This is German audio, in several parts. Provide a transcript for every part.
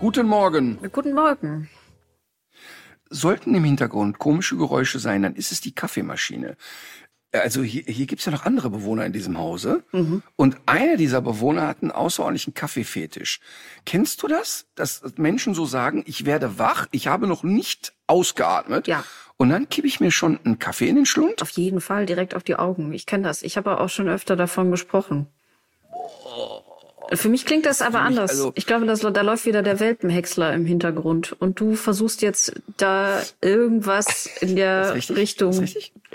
Guten Morgen. Guten Morgen. Sollten im Hintergrund komische Geräusche sein, dann ist es die Kaffeemaschine. Also hier, hier gibt's ja noch andere Bewohner in diesem Hause. Und einer dieser Bewohner hat einen außerordentlichen Kaffeefetisch. Kennst du das? Dass Menschen so sagen, ich werde wach, ich habe noch nicht ausgeatmet. Ja. Und dann kippe ich mir schon einen Kaffee in den Schlund. Auf jeden Fall direkt auf die Augen. Ich kenne das. Ich habe auch schon öfter davon gesprochen. Für mich klingt das aber anders. also- ich glaube, das, da läuft wieder der Welpenhäcksler im Hintergrund. Und du versuchst jetzt da irgendwas in der? Richtung,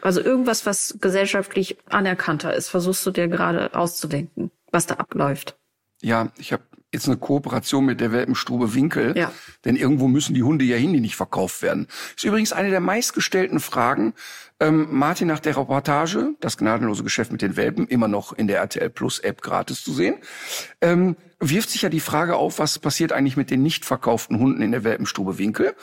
also irgendwas, was gesellschaftlich anerkannter ist, versuchst du dir gerade auszudenken, was da abläuft. Ja, ich habe jetzt eine Kooperation mit der Welpenstube Winkel. Ja. Denn irgendwo müssen die Hunde ja hin, die nicht verkauft werden. Ist übrigens eine der meistgestellten Fragen. Ähm, Martin nach der Reportage, das gnadenlose Geschäft mit den Welpen, immer noch in der RTL Plus App gratis zu sehen, ähm, wirft sich ja die Frage auf, was passiert eigentlich mit den nicht verkauften Hunden in der Welpenstube Winkel?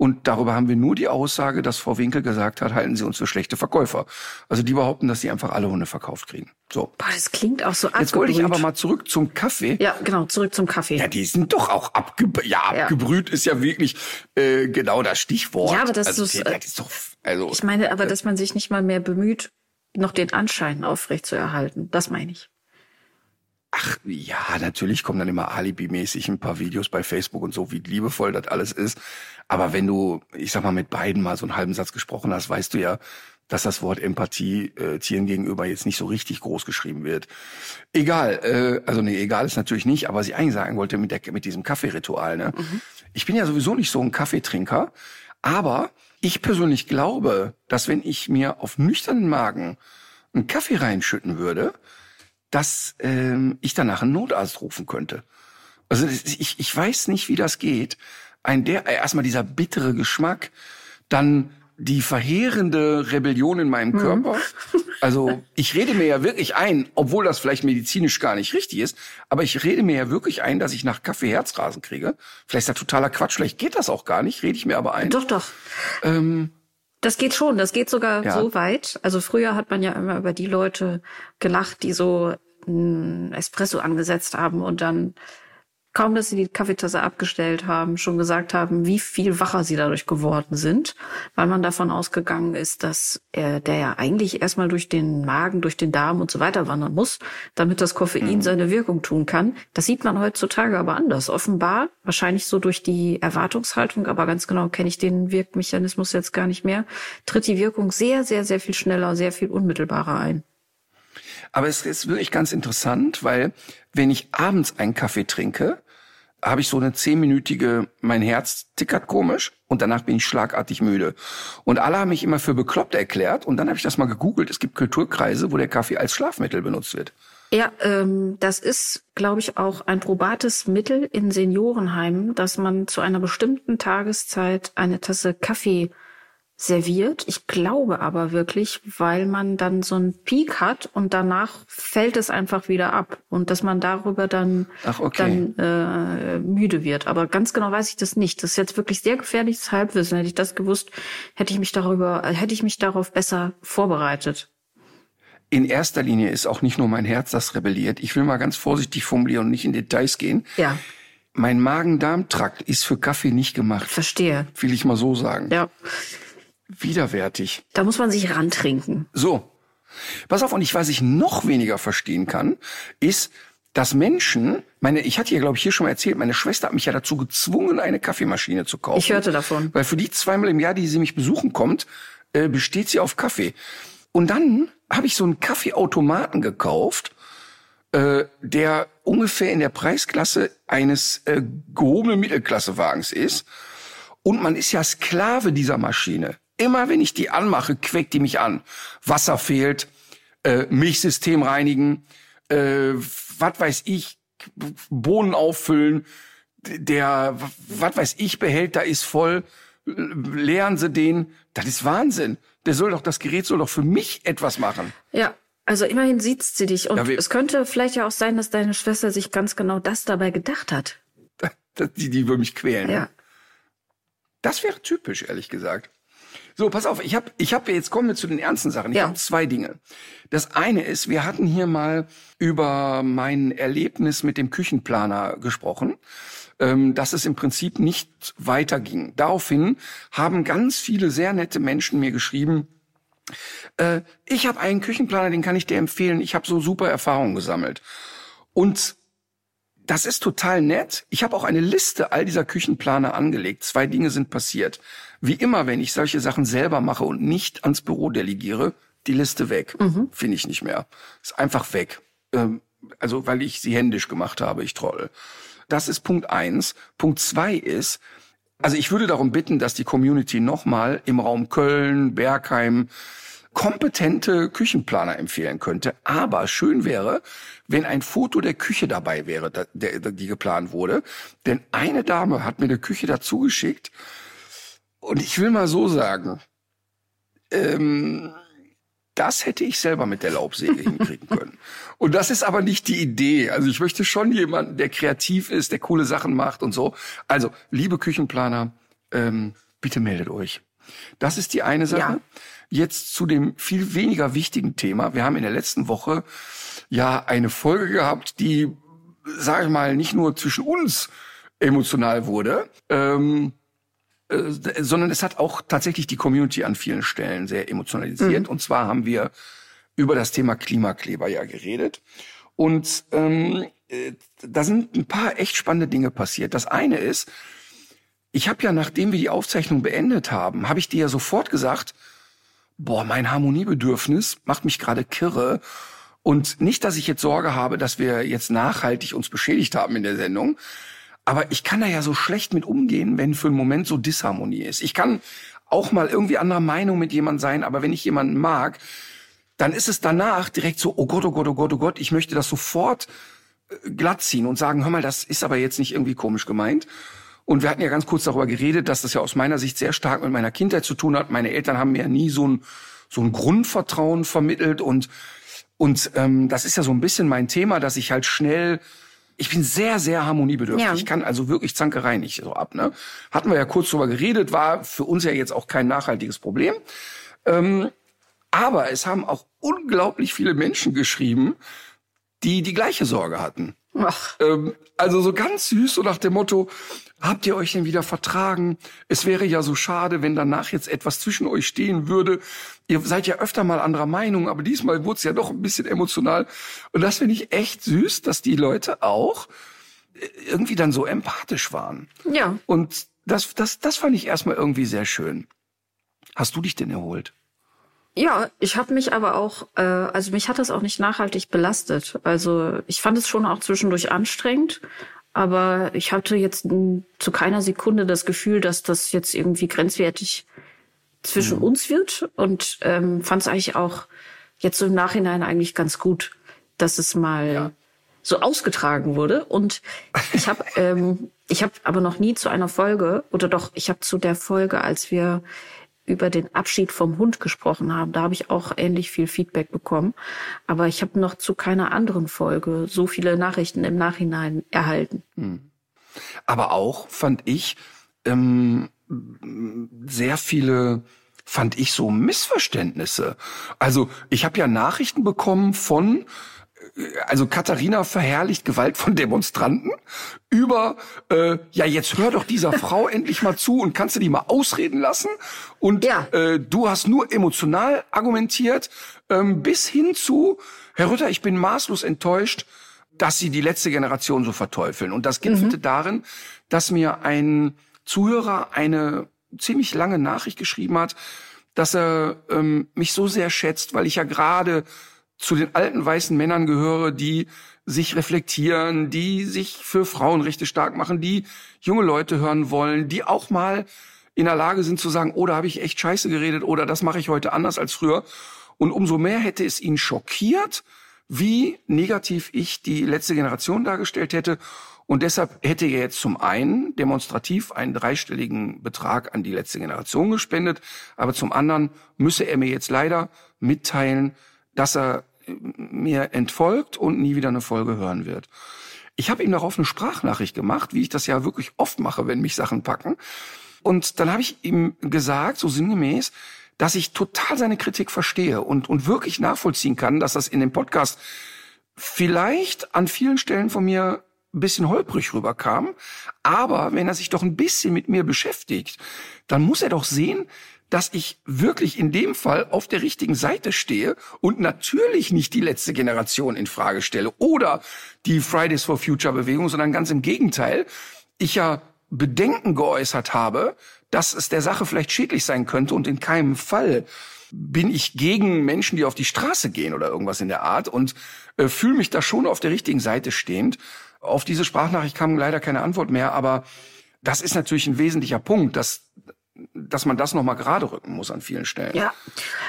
Und darüber haben wir nur die Aussage, dass Frau Winkel gesagt hat, halten Sie uns für schlechte Verkäufer. Also die behaupten, dass sie einfach alle Hunde verkauft kriegen. So. Boah, das klingt auch so Jetzt wollte ich abgebrüht. aber mal zurück zum Kaffee. Ja, genau, zurück zum Kaffee. Ja, die sind doch auch abgebrüht. Ja, Ja. abgebrüht ist ja wirklich äh, genau das Stichwort. Ja, aber das also, ist- das ist doch, also, Ich meine aber, dass man sich nicht mal mehr bemüht, noch den Anschein aufrechtzuerhalten. Das meine ich. Ach ja, natürlich kommen dann immer alibimäßig ein paar Videos bei Facebook und so, wie liebevoll das alles ist. Aber wenn du, ich sag mal, mit beiden mal so einen halben Satz gesprochen hast, weißt du ja, dass das Wort Empathie äh, Tieren gegenüber jetzt nicht so richtig groß geschrieben wird. Egal, äh, also nee, egal ist natürlich nicht, aber was ich eigentlich sagen wollte mit, der, mit diesem Kaffeeritual, ne? Ich bin ja sowieso nicht so ein Kaffeetrinker, aber ich persönlich glaube, dass wenn ich mir auf nüchternen Magen einen Kaffee reinschütten würde, dass ähm, ich danach einen Notarzt rufen könnte. Also ich, ich weiß nicht, wie das geht. Ein der äh, erstmal dieser bittere Geschmack, dann die verheerende Rebellion in meinem Körper. Also ich rede mir ja wirklich ein, obwohl das vielleicht medizinisch gar nicht richtig ist, aber ich rede mir ja wirklich ein, dass ich nach Kaffee Herzrasen kriege. Vielleicht ist das totaler Quatsch, vielleicht geht das auch gar nicht, rede ich mir aber ein. Doch, doch. Ähm, Das geht schon. Das geht sogar Ja. so weit. Also früher hat man ja immer über die Leute gelacht, die so ein Espresso angesetzt haben und dann kaum, dass sie die Kaffeetasse abgestellt haben, schon gesagt haben, wie viel wacher sie dadurch geworden sind, weil man davon ausgegangen ist, dass er, der ja eigentlich erstmal durch den Magen, durch den Darm und so weiter wandern muss, damit das Koffein seine Wirkung tun kann. Das sieht man heutzutage aber anders. Offenbar, wahrscheinlich so durch die Erwartungshaltung, aber ganz genau kenne ich den Wirkmechanismus jetzt gar nicht mehr, tritt die Wirkung sehr, sehr, sehr viel schneller, sehr viel unmittelbarer ein. Aber es ist wirklich ganz interessant, weil wenn ich abends einen Kaffee trinke, habe ich so eine zehnminütige, mein Herz tickert komisch und danach bin ich schlagartig müde. Und alle haben mich immer für bekloppt erklärt und dann habe ich das mal gegoogelt. Es gibt Kulturkreise, wo der Kaffee als Schlafmittel benutzt wird. Ja, ähm, das ist, glaube ich, auch ein probates Mittel in Seniorenheimen, dass man zu einer bestimmten Tageszeit eine Tasse Kaffee serviert. Ich glaube aber wirklich, weil man dann so einen Peak hat und danach fällt es einfach wieder ab und dass man darüber dann, Ach, okay. dann äh, müde wird. Aber ganz genau weiß ich das nicht. Das ist jetzt wirklich sehr gefährliches Halbwissen. Hätte ich das gewusst, hätte ich mich darüber, hätte ich mich darauf besser vorbereitet. In erster Linie ist auch nicht nur mein Herz, das rebelliert. Ich will mal ganz vorsichtig formulieren und nicht in Details gehen. Ja, Mein Magen-Darm-Trakt ist für Kaffee nicht gemacht. verstehe. Will ich mal so sagen. Ja, Widerwärtig. da muss man sich rantrinken. So. Pass auf, und ich, was ich noch weniger verstehen kann, ist, dass Menschen, meine, ich hatte ja, glaube ich, hier schon mal erzählt, meine Schwester hat mich ja dazu gezwungen, eine Kaffeemaschine zu kaufen. Ich hörte davon. Weil für die zweimal im Jahr, die sie mich besuchen kommt, äh, besteht sie auf Kaffee. Und dann habe ich so einen Kaffeeautomaten gekauft, äh, der ungefähr in der Preisklasse eines äh, gehobenen Mittelklassewagens ist. Und man ist ja Sklave dieser Maschine. Immer wenn ich die anmache, quäkt die mich an. Wasser fehlt, äh, Milchsystem reinigen, äh, was weiß ich, Bohnen auffüllen, der, was weiß ich, Behälter ist voll, leeren Sie den. Das ist Wahnsinn. Der soll doch, das Gerät soll doch für mich etwas machen. Ja, also immerhin sieht sie dich. Und Ja, es könnte vielleicht ja auch sein, dass deine Schwester sich ganz genau das dabei gedacht hat. Die, die will mich quälen. Ja. Das wäre typisch, ehrlich gesagt. So, pass auf, ich habe, ich hab, jetzt kommen wir zu den ernsten Sachen. Ich Ja. habe zwei Dinge. Das eine ist, wir hatten hier mal über mein Erlebnis mit dem Küchenplaner gesprochen, ähm, dass es im Prinzip nicht weiterging. Daraufhin haben ganz viele sehr nette Menschen mir geschrieben, äh, ich habe einen Küchenplaner, den kann ich dir empfehlen. Ich habe so super Erfahrungen gesammelt. Und das ist total nett. Ich habe auch eine Liste all dieser Küchenplaner angelegt. Zwei Dinge sind passiert. Wie immer, wenn ich solche Sachen selber mache und nicht ans Büro delegiere, die Liste weg. Finde ich nicht mehr. Ist einfach weg. Ähm, also, weil ich sie händisch gemacht habe, ich Troll. Das ist Punkt eins. Punkt zwei ist, also ich würde darum bitten, dass die Community nochmal im Raum Köln, Bergheim kompetente Küchenplaner empfehlen könnte. Aber schön wäre, wenn ein Foto der Küche dabei wäre, die geplant wurde. Denn eine Dame hat mir eine Küche dazu geschickt. Und ich will mal so sagen, ähm, das hätte ich selber mit der Laubsäge hinkriegen können. Und das ist aber nicht die Idee. Also ich möchte schon jemanden, der kreativ ist, der coole Sachen macht und so. Also, liebe Küchenplaner, ähm, bitte meldet euch. Das ist die eine Sache. Ja. Jetzt zu dem viel weniger wichtigen Thema. Wir haben in der letzten Woche ja eine Folge gehabt, die, sage ich mal, nicht nur zwischen uns emotional wurde, ähm, äh, sondern es hat auch tatsächlich die Community an vielen Stellen sehr emotionalisiert. Und zwar haben wir über das Thema Klimakleber ja geredet. Und ähm, äh, da sind ein paar echt spannende Dinge passiert. Das eine ist, ich habe ja, nachdem wir die Aufzeichnung beendet haben, habe ich dir ja sofort gesagt, boah, mein Harmoniebedürfnis macht mich gerade kirre. Und nicht, dass ich jetzt Sorge habe, dass wir jetzt nachhaltig uns beschädigt haben in der Sendung. Aber ich kann da ja so schlecht mit umgehen, wenn für einen Moment so Disharmonie ist. Ich kann auch mal irgendwie anderer Meinung mit jemand sein, aber wenn ich jemanden mag, dann ist es danach direkt so, oh Gott, oh Gott, oh Gott, oh Gott, ich möchte das sofort äh, glatt ziehen und sagen, hör mal, das ist aber jetzt nicht irgendwie komisch gemeint. Und wir hatten ja ganz kurz darüber geredet, dass das ja aus meiner Sicht sehr stark mit meiner Kindheit zu tun hat. Meine Eltern haben mir ja nie so ein, so ein Grundvertrauen vermittelt und, und ähm, das ist ja so ein bisschen mein Thema, dass ich halt schnell, ich bin sehr, sehr harmoniebedürftig. Ja. Ich kann also wirklich Zankerei nicht so ab. Ne? Hatten wir ja kurz drüber geredet, war für uns ja jetzt auch kein nachhaltiges Problem. Aber es haben auch unglaublich viele Menschen geschrieben, die die gleiche Sorge hatten. Ach, Ähm, also so ganz süß, so nach dem Motto, habt ihr euch denn wieder vertragen? Es wäre ja so schade, wenn danach jetzt etwas zwischen euch stehen würde. Ihr seid ja öfter mal anderer Meinung, aber diesmal wurde es ja doch ein bisschen emotional. Und das finde ich echt süß, dass die Leute auch äh, irgendwie dann so empathisch waren. ja. Und das, das, das fand ich erstmal irgendwie sehr schön. Hast du dich denn erholt? Ja, ich habe mich aber auch, äh, also mich hat das auch nicht nachhaltig belastet. Also ich fand es schon auch zwischendurch anstrengend, aber ich hatte jetzt zu keiner Sekunde das Gefühl, dass das jetzt irgendwie grenzwertig zwischen uns wird. Und ähm, fand es eigentlich auch jetzt so im Nachhinein eigentlich ganz gut, dass es mal so ausgetragen wurde. Und ich habe ähm, ich habe aber noch nie zu einer Folge oder doch ich habe zu der Folge, als wir über den Abschied vom Hund gesprochen haben, da habe ich auch ähnlich viel Feedback bekommen. Aber ich habe noch zu keiner anderen Folge so viele Nachrichten im Nachhinein erhalten. aber auch fand ich ähm, sehr viele fand ich so Missverständnisse. Also ich habe ja Nachrichten bekommen von also Katharina verherrlicht Gewalt von Demonstranten über äh, ja jetzt hör doch dieser Frau endlich mal zu und kannst du die mal ausreden lassen und Ja. äh, du hast nur emotional argumentiert ähm, bis hin zu Herr Rütter ich bin maßlos enttäuscht dass sie die letzte Generation so verteufeln. Und das gipfelte darin, dass mir ein Zuhörer eine ziemlich lange Nachricht geschrieben hat, dass er ähm, mich so sehr schätzt, weil ich ja gerade zu den alten weißen Männern gehöre, die sich reflektieren, die sich für Frauenrechte stark machen, die junge Leute hören wollen, die auch mal in der Lage sind zu sagen, oh, da habe ich echt scheiße geredet oder das mache ich heute anders als früher. Und umso mehr hätte es ihn schockiert, wie negativ ich die letzte Generation dargestellt hätte. Und deshalb hätte er jetzt zum einen demonstrativ einen dreistelligen Betrag an die letzte Generation gespendet, aber zum anderen müsse er mir jetzt leider mitteilen, dass er mir entfolgt und nie wieder eine Folge hören wird. Ich habe ihm darauf eine Sprachnachricht gemacht, wie ich das ja wirklich oft mache, wenn mich Sachen packen. Und dann habe ich ihm gesagt, so sinngemäß, dass ich total seine Kritik verstehe und, und wirklich nachvollziehen kann, dass das in dem Podcast vielleicht an vielen Stellen von mir ein bisschen holprig rüberkam. Aber wenn er sich doch ein bisschen mit mir beschäftigt, dann muss er doch sehen, dass ich wirklich in dem Fall auf der richtigen Seite stehe und natürlich nicht die letzte Generation in Frage stelle oder die Fridays for Future Bewegung, sondern ganz im Gegenteil. Ich ja Bedenken geäußert habe, dass es der Sache vielleicht schädlich sein könnte und in keinem Fall bin ich gegen Menschen, die auf die Straße gehen oder irgendwas in der Art und äh, fühle mich da schon auf der richtigen Seite stehend. Auf diese Sprachnachricht kam leider keine Antwort mehr, aber das ist natürlich ein wesentlicher Punkt, dass dass man das noch mal gerade rücken muss an vielen Stellen. Ja,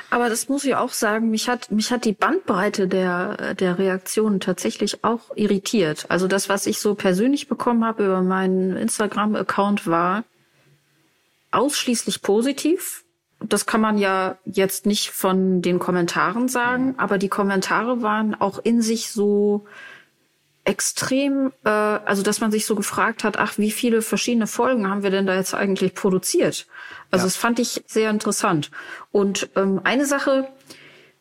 aber das muss ich auch sagen, mich hat mich hat die Bandbreite der der Reaktionen tatsächlich auch irritiert. Also das, was ich so persönlich bekommen habe über meinen Instagram Account war ausschließlich positiv. Das kann man ja jetzt nicht von den Kommentaren sagen, aber die Kommentare waren auch in sich so extrem, äh, also dass man sich so gefragt hat, ach, wie viele verschiedene Folgen haben wir denn da jetzt eigentlich produziert? Also ja. das fand ich sehr interessant. Und ähm, eine Sache,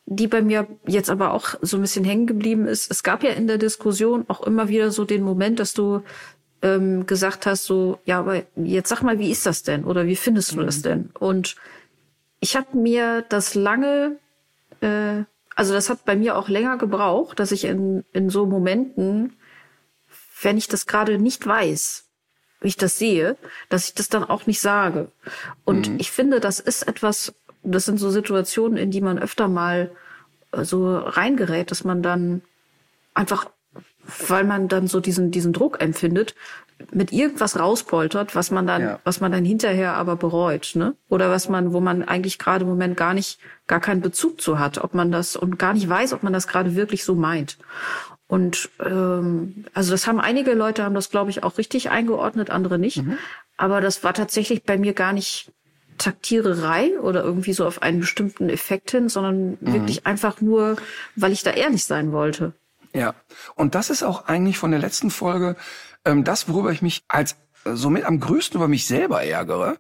die bei mir jetzt aber auch so ein bisschen hängen geblieben ist, es gab ja in der Diskussion auch immer wieder so den Moment, dass du ähm, gesagt hast, so, ja, aber jetzt sag mal, wie ist das denn? Oder wie findest du mhm. das denn? Und ich habe mir das lange, äh, also das hat bei mir auch länger gebraucht, dass ich in, in so Momenten, wenn ich das gerade nicht weiß, wie ich das sehe, dass ich das dann auch nicht sage. Und mhm. ich finde, das ist etwas, das sind so Situationen, in die man öfter mal äh, so reingerät, dass man dann einfach weil man dann so diesen, diesen Druck empfindet, mit irgendwas rauspoltert, was man dann, ja. was man dann hinterher aber bereut, ne? Oder was man, wo man eigentlich gerade im Moment gar nicht, gar keinen Bezug zu hat, ob man das und gar nicht weiß, ob man das gerade wirklich so meint. Und ähm, also das haben einige Leute haben das, glaube ich, auch richtig eingeordnet, andere nicht. Mhm. Aber das war tatsächlich bei mir gar nicht Taktiererei oder irgendwie so auf einen bestimmten Effekt hin, sondern mhm. wirklich einfach nur, weil ich da ehrlich sein wollte. Ja, und das ist auch eigentlich von der letzten Folge ähm, das, worüber ich mich als äh, somit am größten über mich selber ärgere,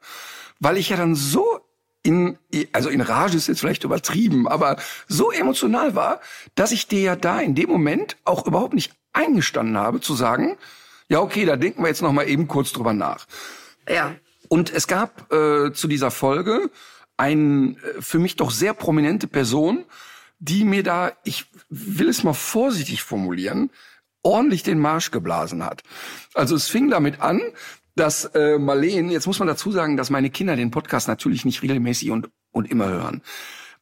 weil ich ja dann so in, also in Rage ist jetzt vielleicht übertrieben, aber so emotional war, dass ich dir ja da in dem Moment auch überhaupt nicht eingestanden habe zu sagen, ja okay, da denken wir jetzt noch mal eben kurz drüber nach. Ja. Und es gab äh, zu dieser Folge ein äh, für mich doch sehr prominente Person, die mir da, ich will es mal vorsichtig formulieren, ordentlich den Marsch geblasen hat. Also es fing damit an, dass äh, Marleen, jetzt muss man dazu sagen, dass meine Kinder den Podcast natürlich nicht regelmäßig und, und immer hören.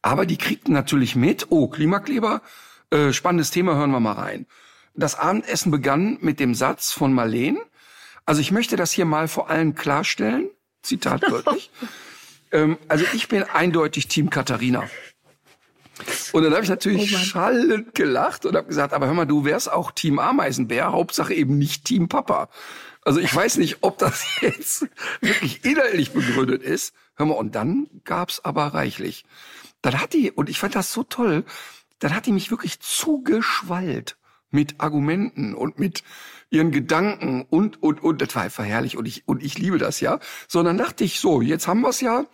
Aber die kriegten natürlich mit, oh, Klimakleber, äh, spannendes Thema, hören wir mal rein. Das Abendessen begann mit dem Satz von Marleen. Also ich möchte das hier mal vor allem klarstellen, Zitat wörtlich. ähm, also ich bin eindeutig Team Katharina. Und dann habe ich natürlich oh schallend gelacht und habe gesagt, aber hör mal, du wärst auch Team Ameisenbär, Hauptsache eben nicht Team Papa. Also ich weiß nicht, ob das jetzt wirklich inhaltlich begründet ist. Hör mal, und dann gab's aber reichlich. Dann hat die, und ich fand das so toll, dann hat die mich wirklich zugeschwallt mit Argumenten und mit ihren Gedanken und, und, und. Das war einfach herrlich und ich, und ich liebe das ja. So, dann dachte ich so, jetzt haben wir's ja.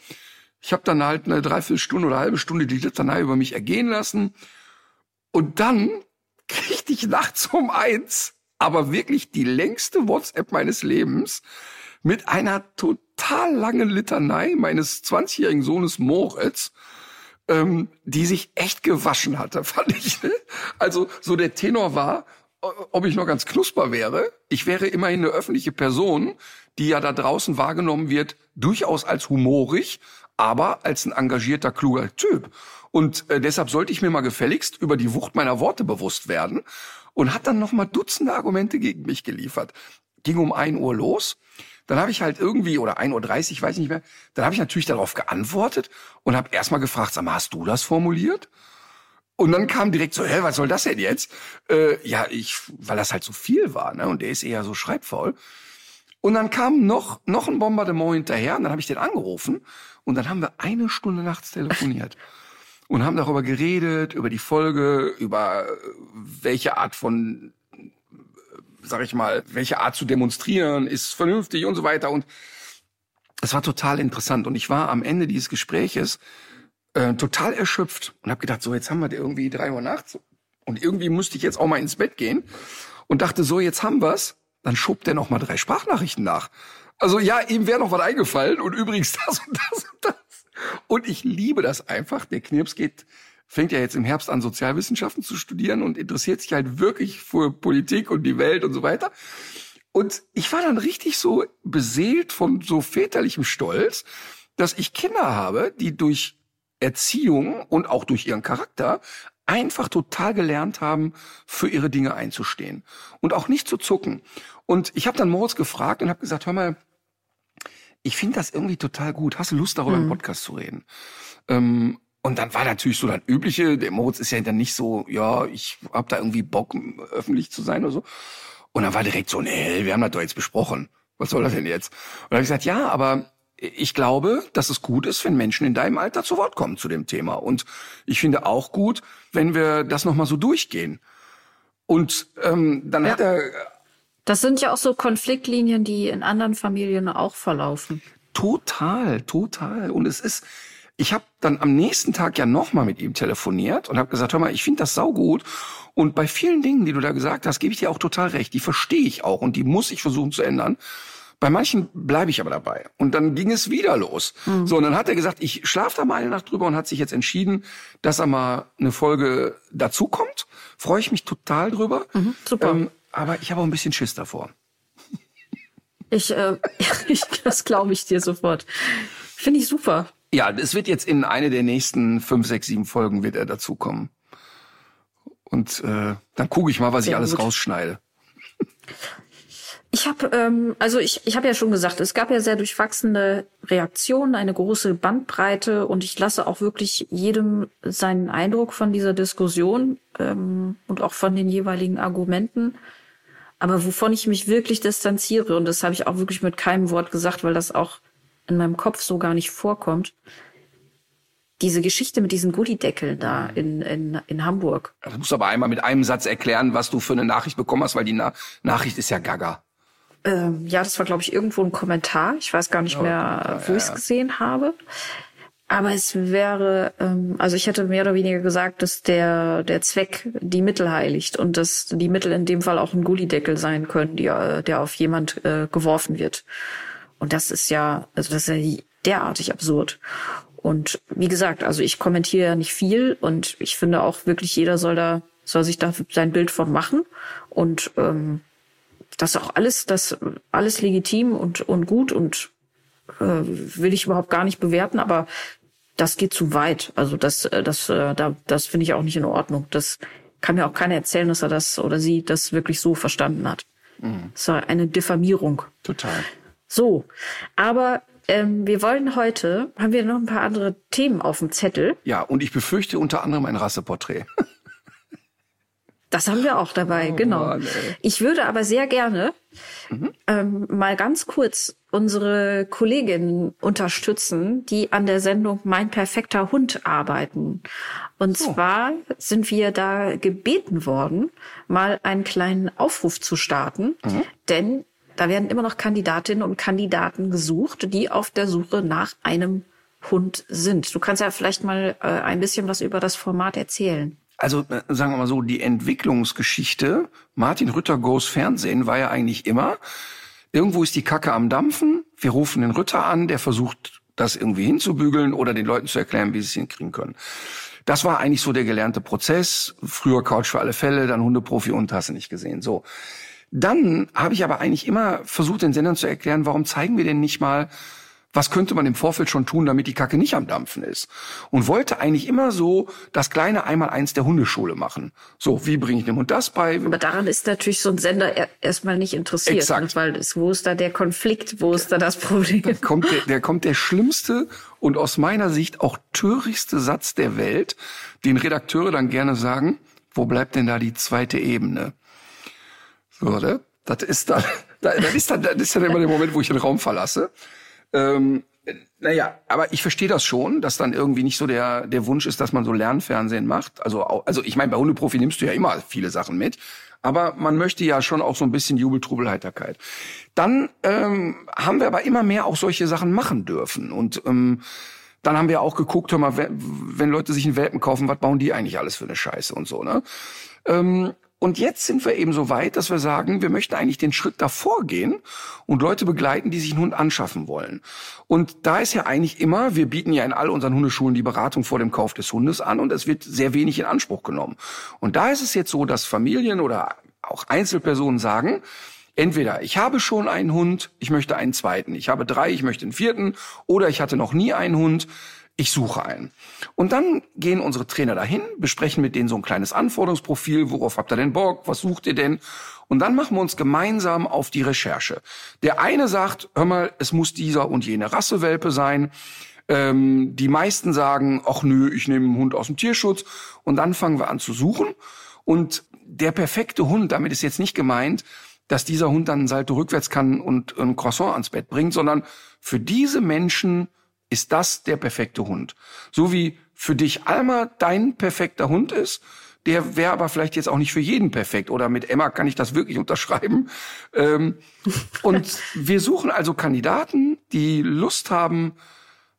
Ich habe dann halt eine Dreiviertelstunde oder eine halbe Stunde die Litanei über mich ergehen lassen. Und dann kriegte ich nachts um eins, aber wirklich die längste WhatsApp meines Lebens mit einer total langen Litanei meines 20-jährigen Sohnes Moritz, ähm, die sich echt gewaschen hatte, fand ich. Also so der Tenor war, ob ich noch ganz knusper wäre. Ich wäre immerhin eine öffentliche Person, die ja da draußen wahrgenommen wird, durchaus als humorig, aber als ein engagierter, kluger Typ. Und äh, deshalb sollte ich mir mal gefälligst über die Wucht meiner Worte bewusst werden und hat dann noch mal Dutzende Argumente gegen mich geliefert. Ging um ein Uhr los. Dann habe ich halt irgendwie, oder 1.30 Uhr, weiß ich nicht mehr, dann habe ich natürlich darauf geantwortet und habe erstmal gefragt, sag mal, hast du das formuliert? Und dann kam direkt so, hä, was soll das denn jetzt? Äh, ja, ich, weil das halt so viel war, ne? Und der ist eher so schreibfaul. Und dann kam noch, noch ein Bombardement hinterher und dann habe ich den angerufen und dann haben wir eine Stunde nachts telefoniert und haben darüber geredet, über die Folge, über äh, welche Art von, äh, sag ich mal, welche Art zu demonstrieren ist vernünftig und so weiter. Und es war total interessant. Und ich war am Ende dieses Gespräches äh, total erschöpft und habe gedacht, so jetzt haben wir irgendwie drei Uhr nachts und irgendwie musste ich jetzt auch mal ins Bett gehen und dachte, so jetzt haben wir's. Dann schob der noch mal drei Sprachnachrichten nach. Also ja, ihm wäre noch was eingefallen und übrigens das und das und das. Und ich liebe das einfach. Der Knirps geht, fängt ja jetzt im Herbst an, Sozialwissenschaften zu studieren und interessiert sich halt wirklich für Politik und die Welt und so weiter. Und ich war dann richtig so beseelt von so väterlichem Stolz, dass ich Kinder habe, die durch Erziehung und auch durch ihren Charakter einfach total gelernt haben, für ihre Dinge einzustehen und auch nicht zu zucken. Und ich habe dann Moritz gefragt und habe gesagt, hör mal, ich finde das irgendwie total gut. Hast du Lust, darüber mhm. im Podcast zu reden? Ähm, und dann war natürlich so das Übliche. Der Moritz ist ja dann nicht so, ja, ich habe da irgendwie Bock, öffentlich zu sein oder so. Und dann war direkt so, nee, wir haben das doch jetzt besprochen. Was soll das denn jetzt? Und dann habe ich gesagt, ja, aber ich glaube, dass es gut ist, wenn Menschen in deinem Alter zu Wort kommen zu dem Thema. Und ich finde auch gut, wenn wir das nochmal so durchgehen. Und ähm, dann ja. hat er. Das sind ja auch so Konfliktlinien, die in anderen Familien auch verlaufen. Total, total. Und es ist, ich habe dann am nächsten Tag ja nochmal mit ihm telefoniert und habe gesagt, hör mal, ich finde das saugut. Und bei vielen Dingen, die du da gesagt hast, gebe ich dir auch total recht. Die verstehe ich auch und die muss ich versuchen zu ändern. Bei manchen bleibe ich aber dabei. Und dann ging es wieder los. Mhm. So, und dann hat er gesagt, ich schlafe da mal eine Nacht drüber und hat sich jetzt entschieden, dass er mal eine Folge dazukommt. Freue ich mich total drüber. Mhm, super. Ähm, aber ich habe auch ein bisschen Schiss davor. Ich, äh, ich das glaube ich dir sofort. Finde ich super. Ja, es wird jetzt in eine der nächsten fünf, sechs, sieben Folgen wird er dazukommen. Und äh, dann gucke ich mal, was Sehr ich alles gut. rausschneide. Ich habe, ähm, also ich, ich habe ja schon gesagt, es gab ja sehr durchwachsene Reaktionen, eine große Bandbreite und ich lasse auch wirklich jedem seinen Eindruck von dieser Diskussion ähm, und auch von den jeweiligen Argumenten. Aber wovon ich mich wirklich distanziere, und das habe ich auch wirklich mit keinem Wort gesagt, weil das auch in meinem Kopf so gar nicht vorkommt, diese Geschichte mit diesen Gullideckeln da in, in, in Hamburg. Du musst aber einmal mit einem Satz erklären, was du für eine Nachricht bekommen hast, weil die Na Nachricht ist ja gaga. Ähm, ja, das war, glaube ich, irgendwo ein Kommentar. Ich weiß gar nicht mehr, wo ich es gesehen habe. Aber es wäre, ähm, also ich hätte mehr oder weniger gesagt, dass der, der Zweck die Mittel heiligt und dass die Mittel in dem Fall auch ein Gullideckel sein können, die, äh, der auf jemand äh, geworfen wird. Und das ist ja, also das ist ja derartig absurd. Und wie gesagt, also ich kommentiere ja nicht viel und ich finde auch wirklich jeder soll da, soll sich da sein Bild von machen. Und ähm, das ist auch alles, das alles legitim und, und gut und will ich überhaupt gar nicht bewerten, aber das geht zu weit. Also das, äh, das, äh, da, das finde ich auch nicht in Ordnung. Das kann mir auch keiner erzählen, dass er das oder sie das wirklich so verstanden hat. Mhm. Das war eine Diffamierung. Total. So, aber ähm, wir wollen heute, haben wir noch ein paar andere Themen auf dem Zettel. Ja, und ich befürchte unter anderem ein Rasseporträt. Das haben wir auch dabei, oh, genau. Mann, ich würde aber sehr gerne mhm. ähm, mal ganz kurz unsere Kolleginnen unterstützen, die an der Sendung Mein perfekter Hund arbeiten. Und oh. zwar sind wir da gebeten worden, mal einen kleinen Aufruf zu starten, mhm. denn da werden immer noch Kandidatinnen und Kandidaten gesucht, die auf der Suche nach einem Hund sind. Du kannst ja vielleicht mal äh, ein bisschen was über das Format erzählen. Also äh, sagen wir mal so, die Entwicklungsgeschichte Martin Rütter Goes Fernsehen war ja eigentlich immer, irgendwo ist die Kacke am Dampfen, wir rufen den Rütter an, der versucht das irgendwie hinzubügeln oder den Leuten zu erklären, wie sie es hinkriegen können. Das war eigentlich so der gelernte Prozess. Früher Couch für alle Fälle, dann Hundeprofi und hast du nicht gesehen. So. Dann habe ich aber eigentlich immer versucht, den Sendern zu erklären, warum zeigen wir denn nicht mal, was könnte man im Vorfeld schon tun, damit die Kacke nicht am Dampfen ist? Und wollte eigentlich immer so das kleine Einmaleins der Hundeschule machen. So, wie bringe ich dem Hund das bei? Aber daran ist natürlich so ein Sender erstmal nicht interessiert. Exakt. Weil es, wo ist da der Konflikt? Wo ist da das Problem? Da kommt der, der kommt der schlimmste und aus meiner Sicht auch törichtste Satz der Welt, den Redakteure dann gerne sagen, wo bleibt denn da die zweite Ebene? So, ne? Das ist dann, das ist dann, das ist dann immer der Moment, wo ich den Raum verlasse. Ähm, naja, aber ich verstehe das schon, dass dann irgendwie nicht so der, der Wunsch ist, dass man so Lernfernsehen macht. Also, also ich meine, bei Hundeprofi nimmst du ja immer viele Sachen mit. Aber man möchte ja schon auch so ein bisschen Jubel, Trubel, Heiterkeit. Dann ähm, haben wir aber immer mehr auch solche Sachen machen dürfen. Und ähm, dann haben wir auch geguckt, hör mal, wenn, wenn Leute sich einen Welpen kaufen, was bauen die eigentlich alles für eine Scheiße und so, ne? Ähm, und jetzt sind wir eben so weit, dass wir sagen, wir möchten eigentlich den Schritt davor gehen und Leute begleiten, die sich einen Hund anschaffen wollen. Und da ist ja eigentlich immer, wir bieten ja in all unseren Hundeschulen die Beratung vor dem Kauf des Hundes an und es wird sehr wenig in Anspruch genommen. Und da ist es jetzt so, dass Familien oder auch Einzelpersonen sagen, entweder ich habe schon einen Hund, ich möchte einen zweiten, ich habe drei, ich möchte einen vierten oder ich hatte noch nie einen Hund, ich suche einen. Und dann gehen unsere Trainer dahin, besprechen mit denen so ein kleines Anforderungsprofil, worauf habt ihr denn Bock, was sucht ihr denn? Und dann machen wir uns gemeinsam auf die Recherche. Der eine sagt, hör mal, es muss dieser und jene Rassewelpe sein. Ähm, die meisten sagen, ach nö, ich nehme einen Hund aus dem Tierschutz. Und dann fangen wir an zu suchen. Und der perfekte Hund, damit ist jetzt nicht gemeint, dass dieser Hund dann ein Salto rückwärts kann und ein Croissant ans Bett bringt, sondern für diese Menschen ist das der perfekte Hund. So wie für dich Alma dein perfekter Hund ist, der wäre aber vielleicht jetzt auch nicht für jeden perfekt. Oder mit Emma kann ich das wirklich unterschreiben. Ähm, und wir suchen also Kandidaten, die Lust haben,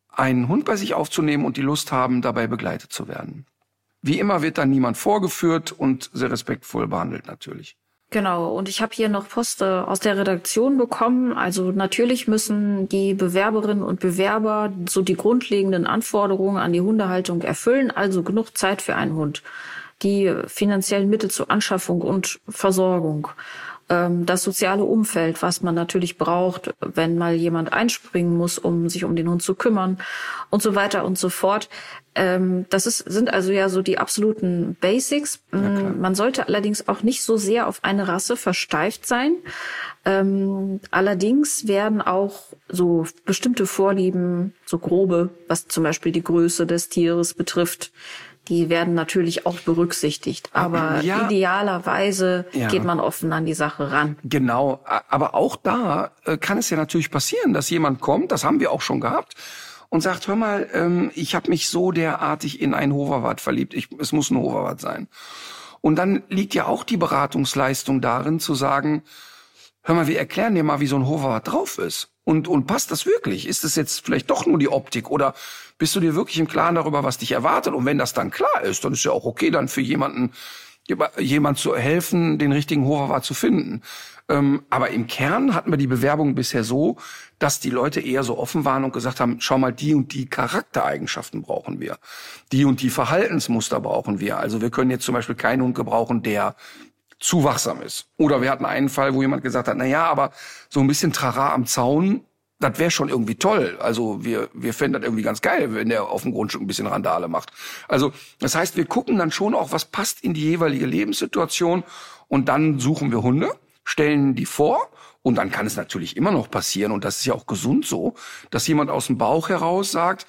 einen Hund bei sich aufzunehmen und die Lust haben, dabei begleitet zu werden. Wie immer wird dann niemand vorgeführt und sehr respektvoll behandelt natürlich. Genau, und ich habe hier noch Post aus der Redaktion bekommen. Also natürlich müssen die Bewerberinnen und Bewerber so die grundlegenden Anforderungen an die Hundehaltung erfüllen, also genug Zeit für einen Hund, die finanziellen Mittel zur Anschaffung und Versorgung, das soziale Umfeld, was man natürlich braucht, wenn mal jemand einspringen muss, um sich um den Hund zu kümmern und so weiter und so fort. Ähm, das ist, sind also ja so die absoluten Basics. Mm, Man sollte allerdings auch nicht so sehr auf eine Rasse versteift sein. Ähm, allerdings werden auch so bestimmte Vorlieben, so grobe, was zum Beispiel die Größe des Tieres betrifft, die werden natürlich auch berücksichtigt. Aber ja, idealerweise ja. geht man offen an die Sache ran. Genau. Aber auch da äh, kann es ja natürlich passieren, dass jemand kommt, das haben wir auch schon gehabt, und sagt, hör mal, ähm, ich habe mich so derartig in einen Hoverwart verliebt. Ich, es muss ein Hoverwart sein. Und dann liegt ja auch die Beratungsleistung darin, zu sagen, hör mal, wir erklären dir mal, wie so ein Hoverwart drauf ist. Und, und passt das wirklich? Ist es jetzt vielleicht doch nur die Optik oder bist du dir wirklich im Klaren darüber, was dich erwartet? Und wenn das dann klar ist, dann ist ja auch okay, dann für jemanden, jemand zu helfen, den richtigen Hoverwart zu finden. Ähm, aber im Kern hatten wir die Bewerbung bisher so, dass die Leute eher so offen waren und gesagt haben, schau mal, die und die Charaktereigenschaften brauchen wir. Die und die Verhaltensmuster brauchen wir. Also wir können jetzt zum Beispiel keinen Hund gebrauchen, der zu wachsam ist. Oder wir hatten einen Fall, wo jemand gesagt hat, na ja, aber so ein bisschen Trara am Zaun, das wäre schon irgendwie toll. Also wir, wir fänden das irgendwie ganz geil, wenn der auf dem Grundstück ein bisschen Randale macht. Also das heißt, wir gucken dann schon auch, was passt in die jeweilige Lebenssituation und dann suchen wir Hunde stellen die vor und dann kann es natürlich immer noch passieren, und das ist ja auch gesund so, dass jemand aus dem Bauch heraus sagt,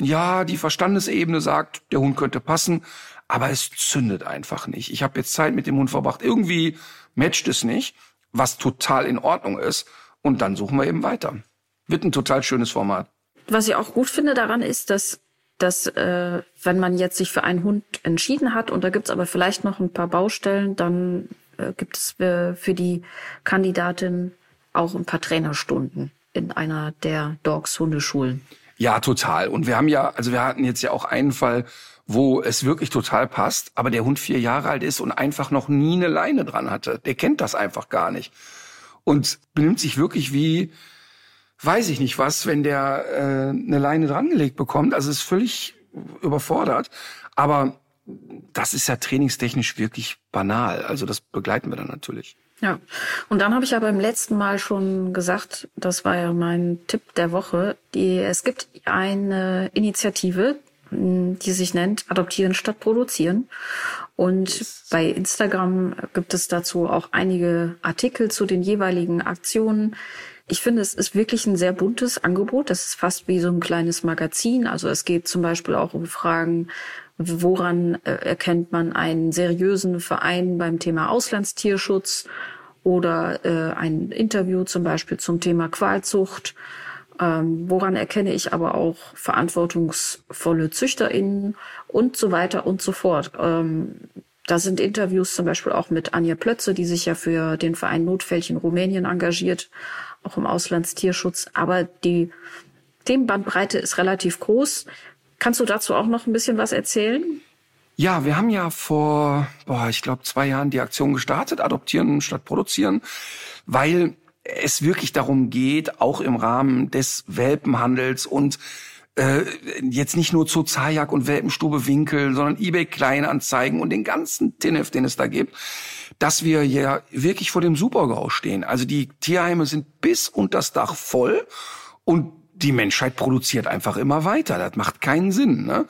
ja, die Verstandesebene sagt, der Hund könnte passen, aber es zündet einfach nicht. Ich habe jetzt Zeit mit dem Hund verbracht, irgendwie matcht es nicht, was total in Ordnung ist, und dann suchen wir eben weiter. Wird ein total schönes Format. Was ich auch gut finde daran ist, dass dass äh, wenn man jetzt sich für einen Hund entschieden hat und da gibt's aber vielleicht noch ein paar Baustellen, dann äh, gibt es für, für die Kandidatin auch ein paar Trainerstunden in einer der Dogs Hundeschulen. Ja, total. Und wir haben ja, also wir hatten jetzt ja auch einen Fall, wo es wirklich total passt, aber der Hund vier Jahre alt ist und einfach noch nie eine Leine dran hatte. Der kennt das einfach gar nicht. Und benimmt sich wirklich wie, weiß ich nicht was, wenn der äh, eine Leine drangelegt bekommt. Also ist völlig überfordert. Aber das ist ja trainingstechnisch wirklich banal. Also das begleiten wir dann natürlich. Ja, und dann habe ich ja beim letzten Mal schon gesagt, das war ja mein Tipp der Woche, die, es gibt eine Initiative, die sich nennt Adoptieren statt Produzieren. Und bei Instagram gibt es dazu auch einige Artikel zu den jeweiligen Aktionen. Ich finde, es ist wirklich ein sehr buntes Angebot. Das ist fast wie so ein kleines Magazin. Also es geht zum Beispiel auch um Fragen, woran äh, erkennt man einen seriösen Verein beim Thema Auslandstierschutz oder äh, ein Interview zum Beispiel zum Thema Qualzucht. Ähm, woran erkenne ich aber auch verantwortungsvolle ZüchterInnen und so weiter und so fort. Ähm, da sind Interviews zum Beispiel auch mit Anja Plötze, die sich ja für den Verein Notfälchen Rumänien engagiert, auch im Auslandstierschutz. Aber die Themenbandbreite ist relativ groß. Kannst du dazu auch noch ein bisschen was erzählen? Ja, wir haben ja vor, boah, ich glaube, zwei Jahren die Aktion gestartet, adoptieren statt produzieren, weil es wirklich darum geht, auch im Rahmen des Welpenhandels und äh, jetzt nicht nur zu Zajak und Welpenstube Winkel, sondern eBay Kleinanzeigen und den ganzen Tinnef, den es da gibt, dass wir ja wirklich vor dem Supergau stehen. Also die Tierheime sind bis unter das Dach voll und die Menschheit produziert einfach immer weiter. Das macht keinen Sinn. Ne?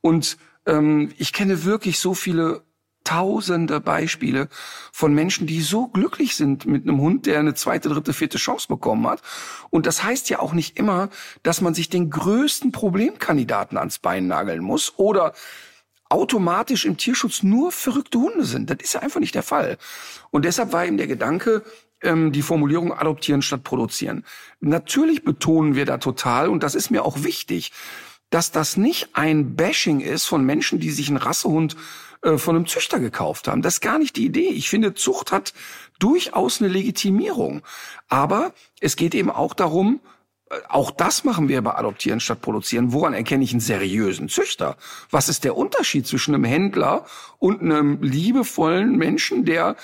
Und ähm, ich kenne wirklich so viele tausende Beispiele von Menschen, die so glücklich sind mit einem Hund, der eine zweite, dritte, vierte Chance bekommen hat. Und das heißt ja auch nicht immer, dass man sich den größten Problemkandidaten ans Bein nageln muss oder automatisch im Tierschutz nur verrückte Hunde sind. Das ist ja einfach nicht der Fall. Und deshalb war eben der Gedanke, ähm, die Formulierung adoptieren statt produzieren. Natürlich betonen wir da total, und das ist mir auch wichtig, dass das nicht ein Bashing ist von Menschen, die sich einen Rassehund äh, von einem Züchter gekauft haben. Das ist gar nicht die Idee. Ich finde, Zucht hat durchaus eine Legitimierung. Aber es geht eben auch darum, auch das machen wir bei Adoptieren statt Produzieren. Woran erkenne ich einen seriösen Züchter? Was ist der Unterschied zwischen einem Händler und einem liebevollen Menschen, der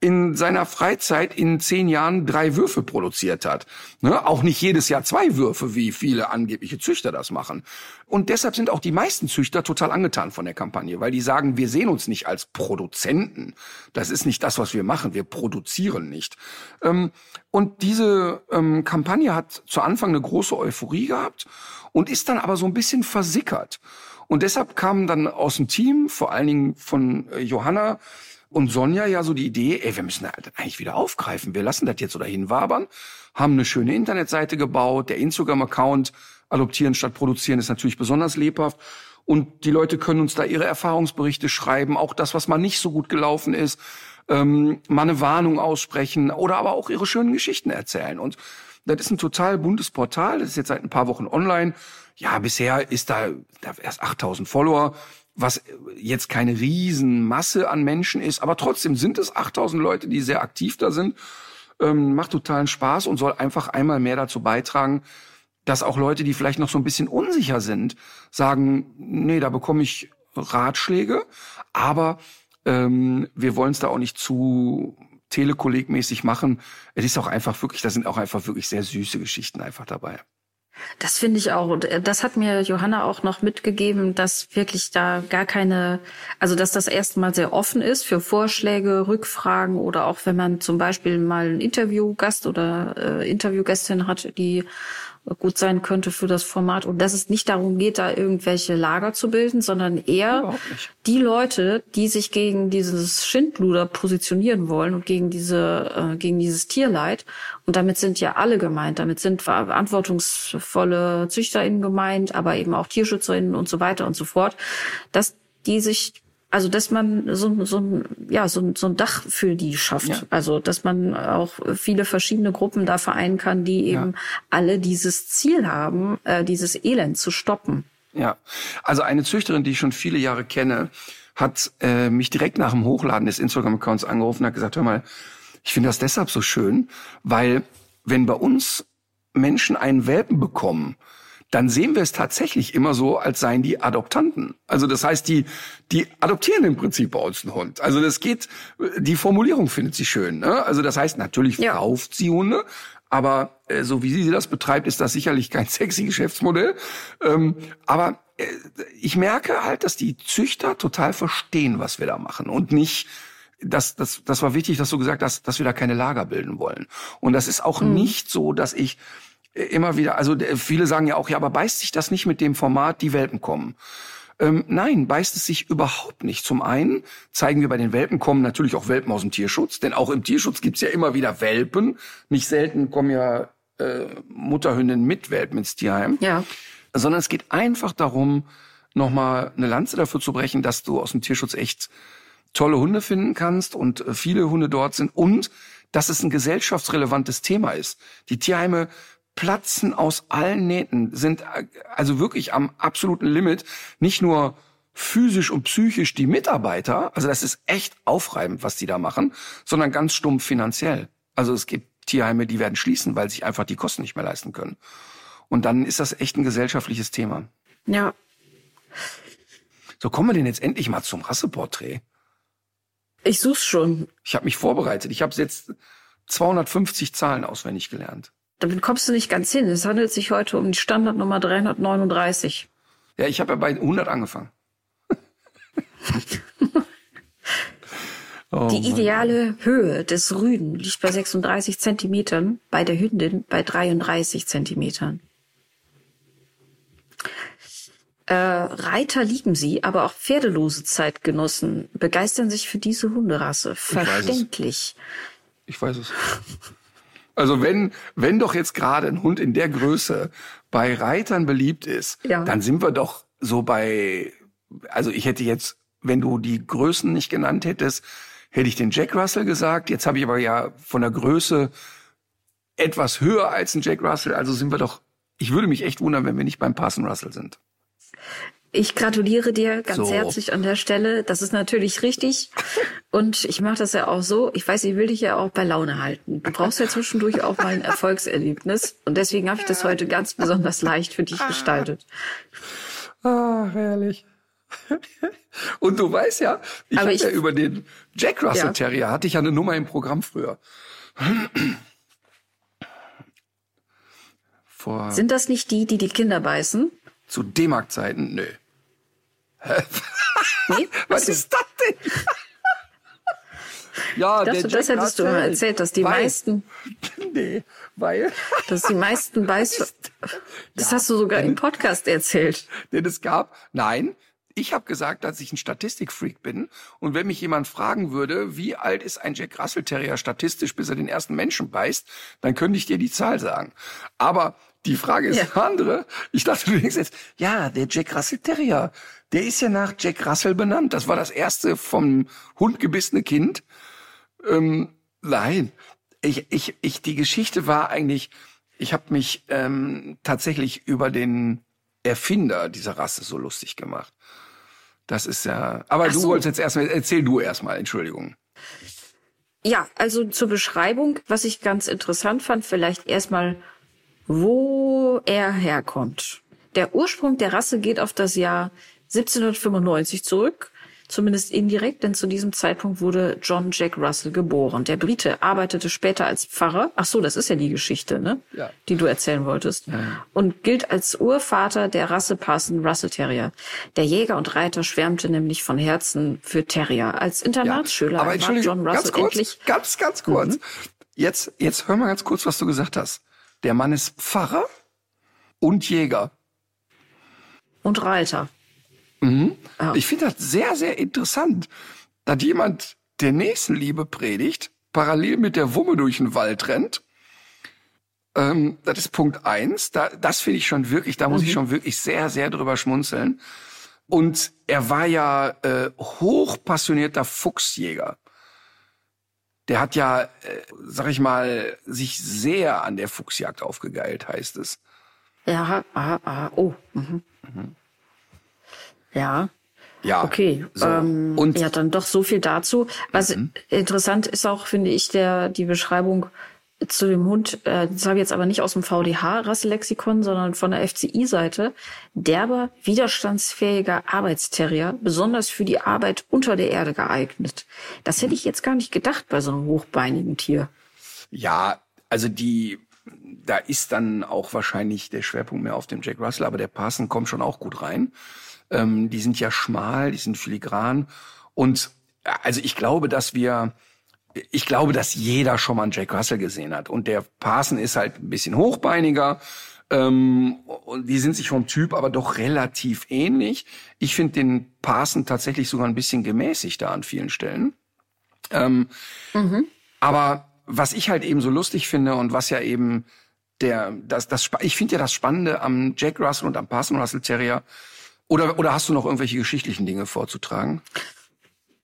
in seiner Freizeit in zehn Jahren drei Würfe produziert hat. Ne? Auch nicht jedes Jahr zwei Würfe, wie viele angebliche Züchter das machen. Und deshalb sind auch die meisten Züchter total angetan von der Kampagne, weil die sagen, wir sehen uns nicht als Produzenten. Das ist nicht das, was wir machen. Wir produzieren nicht. Ähm, und diese ähm, Kampagne hat zu Anfang eine große Euphorie gehabt und ist dann aber so ein bisschen versickert. Und deshalb kamen dann aus dem Team, vor allen Dingen von äh, Johanna, und Sonja ja so die Idee, ey, wir müssen das eigentlich wieder aufgreifen. Wir lassen das jetzt so dahin wabern, haben eine schöne Internetseite gebaut, der Instagram-Account adoptieren statt produzieren ist natürlich besonders lebhaft. Und die Leute können uns da ihre Erfahrungsberichte schreiben, auch das, was mal nicht so gut gelaufen ist, ähm, mal eine Warnung aussprechen oder aber auch ihre schönen Geschichten erzählen. Und das ist ein total buntes Portal, das ist jetzt seit ein paar Wochen online. Ja, bisher ist da, da erst 8000 Follower was jetzt keine Riesenmasse an Menschen ist, aber trotzdem sind es 8000 Leute, die sehr aktiv da sind. Ähm, macht totalen Spaß und soll einfach einmal mehr dazu beitragen, dass auch Leute, die vielleicht noch so ein bisschen unsicher sind, sagen, nee, da bekomme ich Ratschläge, aber ähm, wir wollen es da auch nicht zu telekollegmäßig machen. Es ist auch einfach wirklich, da sind auch einfach wirklich sehr süße Geschichten einfach dabei. Das finde ich auch. Und äh, das hat mir Johanna auch noch mitgegeben, dass wirklich da gar keine, also dass das erstmal sehr offen ist für Vorschläge, Rückfragen oder auch wenn man zum Beispiel mal einen Interviewgast oder äh, Interviewgästin hat, die gut sein könnte für das Format und dass es nicht darum geht, da irgendwelche Lager zu bilden, sondern eher die Leute, die sich gegen dieses Schindluder positionieren wollen und gegen diese, äh, gegen dieses Tierleid. Und damit sind ja alle gemeint. Damit sind verantwortungsvolle ZüchterInnen gemeint, aber eben auch TierschützerInnen und so weiter und so fort, dass die sich also, dass man so, so, ein, ja, so, so ein Dach für die schafft. Ja. Also, dass man auch viele verschiedene Gruppen da vereinen kann, die eben ja. alle dieses Ziel haben, äh, dieses Elend zu stoppen. Ja, also eine Züchterin, die ich schon viele Jahre kenne, hat äh, mich direkt nach dem Hochladen des Instagram-Accounts angerufen und hat gesagt, hör mal, ich finde das deshalb so schön, weil wenn bei uns Menschen einen Welpen bekommen, dann sehen wir es tatsächlich immer so, als seien die Adoptanten. Also das heißt, die, die adoptieren im Prinzip bei uns einen Hund. Also das geht, die Formulierung findet sie schön. Ne? Also das heißt, natürlich ja. kauft sie Hunde, aber äh, so wie sie das betreibt, ist das sicherlich kein sexy Geschäftsmodell. Ähm, aber äh, ich merke halt, dass die Züchter total verstehen, was wir da machen und nicht das, das, das war wichtig, dass du gesagt hast, dass wir da keine Lager bilden wollen. Und das ist auch mhm. nicht so, dass ich immer wieder, also viele sagen ja auch, ja, aber beißt sich das nicht mit dem Format, die Welpen kommen? Ähm, nein, beißt es sich überhaupt nicht. Zum einen zeigen wir bei den Welpen kommen natürlich auch Welpen aus dem Tierschutz, denn auch im Tierschutz gibt's ja immer wieder Welpen. Nicht selten kommen ja äh, Mutterhündinnen mit Welpen ins Tierheim. Ja. Sondern es geht einfach darum, nochmal eine Lanze dafür zu brechen, dass du aus dem Tierschutz echt tolle Hunde finden kannst und äh, viele Hunde dort sind und dass es ein gesellschaftsrelevantes Thema ist. Die Tierheime platzen aus allen Nähten, sind äh, also wirklich am absoluten Limit. Nicht nur physisch und psychisch die Mitarbeiter, also das ist echt aufreibend, was die da machen, sondern ganz stumpf finanziell. Also es gibt Tierheime, die werden schließen, weil sich einfach die Kosten nicht mehr leisten können. Und dann ist das echt ein gesellschaftliches Thema. Ja. So kommen wir denn jetzt endlich mal zum Rasseporträt. Ich such's schon. Ich habe mich vorbereitet. Ich habe jetzt 250 Zahlen auswendig gelernt damit kommst du nicht ganz hin. Es handelt sich heute um die Standardnummer 339. Ja, ich habe ja bei 100 angefangen. oh, die ideale. Höhe des Rüden liegt bei 36 Zentimetern, bei der Hündin bei 33 Zentimetern. Äh, Reiter lieben sie, aber auch pferdelose Zeitgenossen begeistern sich für diese Hunderasse. Verständlich. Ich weiß es. Ich weiß es. Also wenn, wenn doch jetzt gerade ein Hund in der Größe bei Reitern beliebt ist, ja. dann sind wir doch so bei, also ich hätte jetzt, wenn du die Größen nicht genannt hättest, hätte ich den Jack Russell gesagt. Jetzt habe ich aber ja von der Größe etwas höher als ein Jack Russell. Also sind wir doch, ich würde mich echt wundern, wenn wir nicht beim Parson Russell sind. Ich gratuliere dir ganz so. herzlich an der Stelle. Das ist natürlich richtig. Und ich mache das ja auch so. Ich weiß, ich will dich ja auch bei Laune halten. Du brauchst ja zwischendurch auch mal ein Erfolgserlebnis. Und deswegen habe ich das heute ganz besonders leicht für dich gestaltet. Ah, herrlich. Und du weißt ja, ich habe ja über den Jack Russell ja. Terrier hatte ich ja eine Nummer im Programm früher. Vor Sind das nicht die, die die Kinder beißen? Zu D-Mark-Zeiten? Nö. Nee? Was ist das denn? ja, das, das hättest du mal erzählt, dass die weil, meisten. Nee, weil. Dass die meisten Beiß. Das ja, hast du sogar im Podcast erzählt. Denn es gab, nein, ich habe gesagt, dass ich ein Statistikfreak bin. Und wenn mich jemand fragen würde, wie alt ist ein Jack Russell Terrier statistisch, bis er den ersten Menschen beißt, dann könnte ich dir die Zahl sagen. Aber die Frage ist ja. andere. Ich dachte, du denkst jetzt, ja, der Jack Russell Terrier, der ist ja nach Jack Russell benannt. Das war das erste vom Hund gebissene Kind. Ähm, nein, ich, ich, ich, die Geschichte war eigentlich, ich habe mich ähm, tatsächlich über den Erfinder dieser Rasse so lustig gemacht. Das ist ja. Aber Ach du so. wolltest jetzt erstmal, erzähl du erstmal, Entschuldigung. Ja, also zur Beschreibung, was ich ganz interessant fand, vielleicht erstmal wo er herkommt. Der Ursprung der Rasse geht auf das Jahr 1795 zurück, zumindest indirekt, denn zu diesem Zeitpunkt wurde John Jack Russell geboren. Der Brite arbeitete später als Pfarrer. Ach so, das ist ja die Geschichte, ne? Ja. Die du erzählen wolltest. Ja. Und gilt als Urvater der Rasse Parson Russell Terrier. Der Jäger und Reiter schwärmte nämlich von Herzen für Terrier. Als Internatsschüler ja. Aber war John Russell ganz kurz, endlich ganz ganz kurz. Mhm. Jetzt jetzt hör mal ganz kurz, was du gesagt hast. Der Mann ist Pfarrer und Jäger. Und Reiter. Mhm. Ja. Ich finde das sehr, sehr interessant, dass jemand der Nächstenliebe predigt, parallel mit der Wumme durch den Wald rennt. Ähm, das ist Punkt eins. Da, das finde ich schon wirklich, da muss mhm. ich schon wirklich sehr, sehr drüber schmunzeln. Und er war ja äh, hochpassionierter Fuchsjäger der hat ja, äh, sag ich mal, sich sehr an der Fuchsjagd aufgegeilt, heißt es. Ja, aha, aha, oh. Mhm. Mhm. Ja. Ja. Okay. So. Ähm, und ja, dann doch so viel dazu. Was mhm. interessant ist auch, finde ich, der die Beschreibung zu dem Hund, äh, das habe ich jetzt aber nicht aus dem VDH-Rasselexikon, sondern von der FCI-Seite, derber, widerstandsfähiger Arbeitsterrier, besonders für die Arbeit unter der Erde geeignet. Das hätte ich jetzt gar nicht gedacht bei so einem hochbeinigen Tier. Ja, also die, da ist dann auch wahrscheinlich der Schwerpunkt mehr auf dem Jack Russell, aber der Parson kommt schon auch gut rein. Ähm, die sind ja schmal, die sind filigran und also ich glaube, dass wir, ich glaube, dass jeder schon mal einen Jack Russell gesehen hat. Und der Parson ist halt ein bisschen hochbeiniger. Ähm, und die sind sich vom Typ aber doch relativ ähnlich. Ich finde den Parson tatsächlich sogar ein bisschen gemäßigter an vielen Stellen. Ähm, mhm. Aber was ich halt eben so lustig finde und was ja eben der, das, das, ich finde ja das Spannende am Jack Russell und am Parson Russell Terrier, oder, oder hast du noch irgendwelche geschichtlichen Dinge vorzutragen?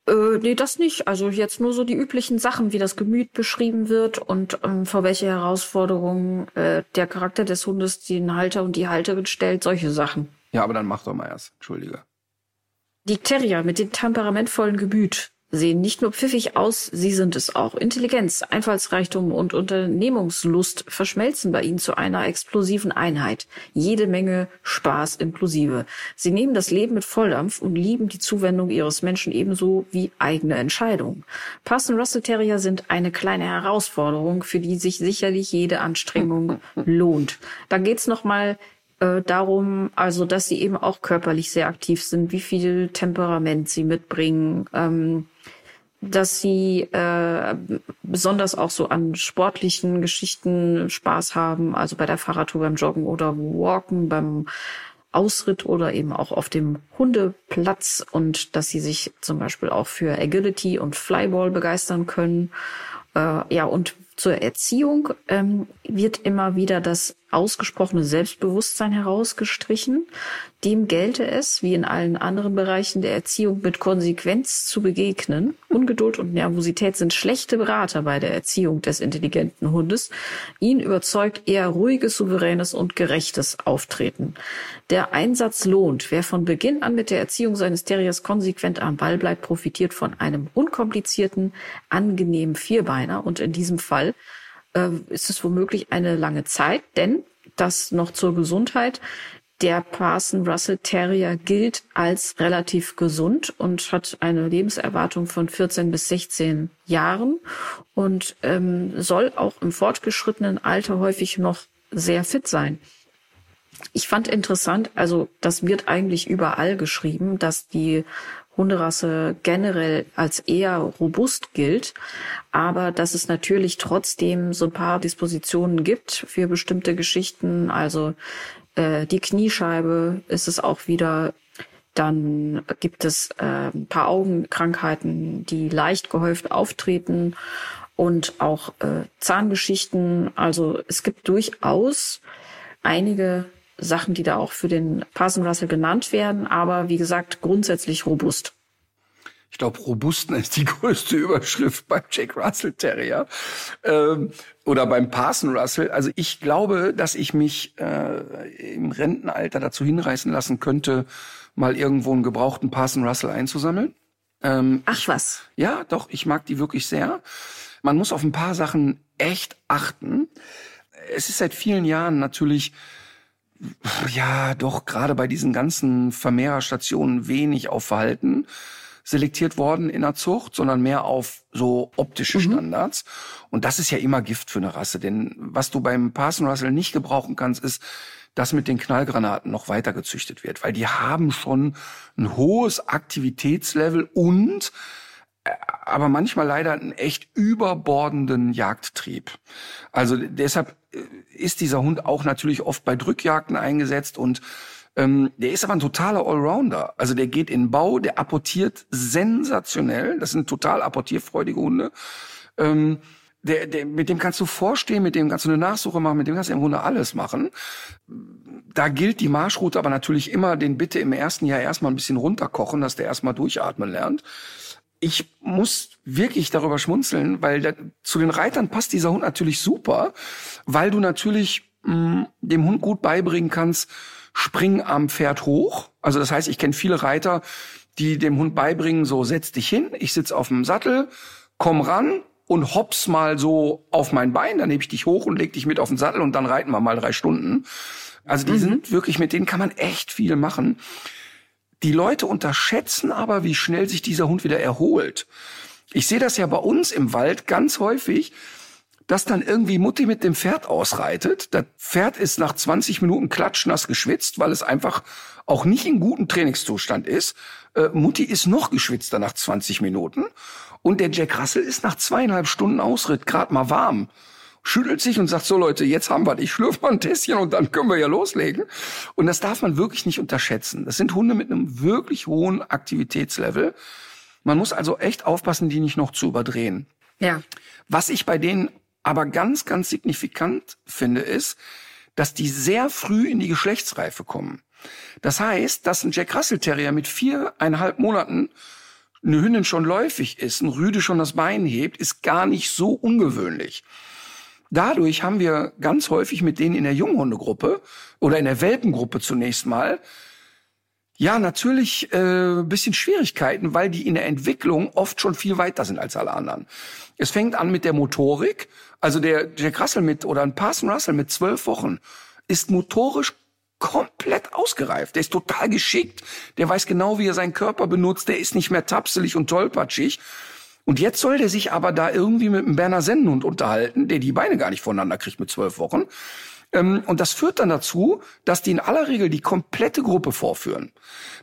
Äh, nee, das nicht. Also jetzt nur so die üblichen Sachen, wie das Gemüt beschrieben wird und ähm, vor welche Herausforderungen äh, der Charakter des Hundes den Halter und die Halterin stellt, solche Sachen. Ja, aber dann mach doch mal erst. Entschuldige. Die Terrier mit dem temperamentvollen Gemüt sehen nicht nur pfiffig aus, sie sind es auch. Intelligenz, Einfallsreichtum und Unternehmungslust verschmelzen bei ihnen zu einer explosiven Einheit. Jede Menge Spaß inklusive. Sie nehmen das Leben mit Volldampf und lieben die Zuwendung ihres Menschen ebenso wie eigene Entscheidungen. Parson Russell Terrier sind eine kleine Herausforderung, für die sich sicherlich jede Anstrengung lohnt. Da geht's noch mal äh, darum, also dass sie eben auch körperlich sehr aktiv sind, wie viel Temperament sie mitbringen, ähm, dass sie äh, besonders auch so an sportlichen Geschichten Spaß haben, also bei der Fahrradtour beim Joggen oder Walken, beim Ausritt oder eben auch auf dem Hundeplatz und dass sie sich zum Beispiel auch für Agility und Flyball begeistern können. Äh, ja, und zur Erziehung ähm, wird immer wieder das ausgesprochene Selbstbewusstsein herausgestrichen. Dem gelte es, wie in allen anderen Bereichen der Erziehung, mit Konsequenz zu begegnen. Ungeduld und Nervosität sind schlechte Berater bei der Erziehung des intelligenten Hundes. Ihn überzeugt eher ruhiges, souveränes und gerechtes Auftreten. Der Einsatz lohnt. Wer von Beginn an mit der Erziehung seines Terriers konsequent am Ball bleibt, profitiert von einem unkomplizierten, angenehmen Vierbeiner und in diesem Fall äh, ist es womöglich eine lange Zeit, denn das noch zur Gesundheit. Der Parson Russell Terrier gilt als relativ gesund und hat eine Lebenserwartung von 14 bis 16 Jahren und ähm, soll auch im fortgeschrittenen Alter häufig noch sehr fit sein. Ich fand interessant, also das wird eigentlich überall geschrieben, dass die Hunderasse generell als eher robust gilt, aber dass es natürlich trotzdem so ein paar Dispositionen gibt für bestimmte Geschichten. Also äh, die Kniescheibe ist es auch wieder. Dann gibt es äh, ein paar Augenkrankheiten, die leicht gehäuft auftreten und auch äh, Zahngeschichten. Also es gibt durchaus einige Sachen, die da auch für den Parson Russell genannt werden, aber wie gesagt, grundsätzlich robust. Ich glaube, Robusten ist die größte Überschrift beim Jack Russell Terrier ähm, oder beim Parson Russell. Also ich glaube, dass ich mich äh, im Rentenalter dazu hinreißen lassen könnte, mal irgendwo einen gebrauchten Parson Russell einzusammeln. Ähm, Ach was. ja, doch, ich mag die wirklich sehr. Man muss auf ein paar Sachen echt achten. Es ist seit vielen Jahren natürlich ja, doch gerade bei diesen ganzen Vermehrerstationen wenig auf Verhalten selektiert worden in der Zucht, sondern mehr auf so optische mhm. Standards. Und das ist ja immer Gift für eine Rasse, denn was du beim Parson Russell nicht gebrauchen kannst, ist, dass mit den Knallgranaten noch weiter gezüchtet wird, weil die haben schon ein hohes Aktivitätslevel und aber manchmal leider einen echt überbordenden Jagdtrieb. Also deshalb äh, ist dieser Hund auch natürlich oft bei Drückjagden eingesetzt und ähm, der ist aber ein totaler Allrounder. Also der geht in Bau, der apportiert sensationell. Das sind total apportierfreudige Hunde. Ähm, der, der, mit dem kannst du vorstehen, mit dem kannst du eine Nachsuche machen, mit dem kannst du im Grunde alles machen. Da gilt die Marschroute aber natürlich immer, den bitte im ersten Jahr erstmal ein bisschen runterkochen, dass der erstmal durchatmen lernt ich muss wirklich darüber schmunzeln, weil der, zu den Reitern passt dieser Hund natürlich super, weil du natürlich mh, mm, dem Hund gut beibringen kannst, spring am Pferd hoch. Also das heißt, ich kenne viele Reiter, die dem Hund beibringen, so setz dich hin, ich sitz auf dem Sattel, komm ran und hops mal so auf mein Bein, dann nehme ich dich hoch und leg dich mit auf den Sattel und dann reiten wir mal drei Stunden. Also die mhm. sind wirklich, mit denen kann man echt viel machen. Die Leute unterschätzen aber, wie schnell sich dieser Hund wieder erholt. Ich sehe das ja bei uns im Wald ganz häufig, dass dann irgendwie Mutti mit dem Pferd ausreitet. Das Pferd ist nach 20 Minuten klatschnass geschwitzt, weil es einfach auch nicht in gutem Trainingszustand ist. Äh, Mutti ist noch geschwitzter nach 20 Minuten und der Jack Russell ist nach zweieinhalb Stunden Ausritt gerade mal warm schüttelt sich und sagt, so Leute, jetzt haben wir, ich schlürfe mal ein Tässchen und dann können wir ja loslegen. Und das darf man wirklich nicht unterschätzen. Das sind Hunde mit einem wirklich hohen Aktivitätslevel. Man muss also echt aufpassen, die nicht noch zu überdrehen. Ja. Was ich bei denen aber ganz, ganz signifikant finde, ist, dass die sehr früh in die Geschlechtsreife kommen. Das heißt, dass ein Jack Russell Terrier mit viereinhalb Monaten eine Hündin schon läufig ist, ein Rüde schon das Bein hebt, ist gar nicht so ungewöhnlich. Dadurch haben wir ganz häufig mit denen in der Junghundegruppe oder in der Welpengruppe zunächst mal ja, natürlich äh, bisschen Schwierigkeiten, weil die in der Entwicklung oft schon viel weiter sind als alle anderen. Es fängt an mit der Motorik. Also der Jack Russell mit oder ein Parson Russell mit zwölf Wochen ist motorisch komplett ausgereift. Der ist total geschickt. Der weiß genau, wie er seinen Körper benutzt. Der ist nicht mehr tapselig und tollpatschig. Und jetzt soll der sich aber da irgendwie mit einem Berner Sennenhund unterhalten, der die Beine gar nicht voneinander kriegt mit zwölf Wochen. Ähm, und das führt dann dazu, dass die in aller Regel die komplette Gruppe vorführen.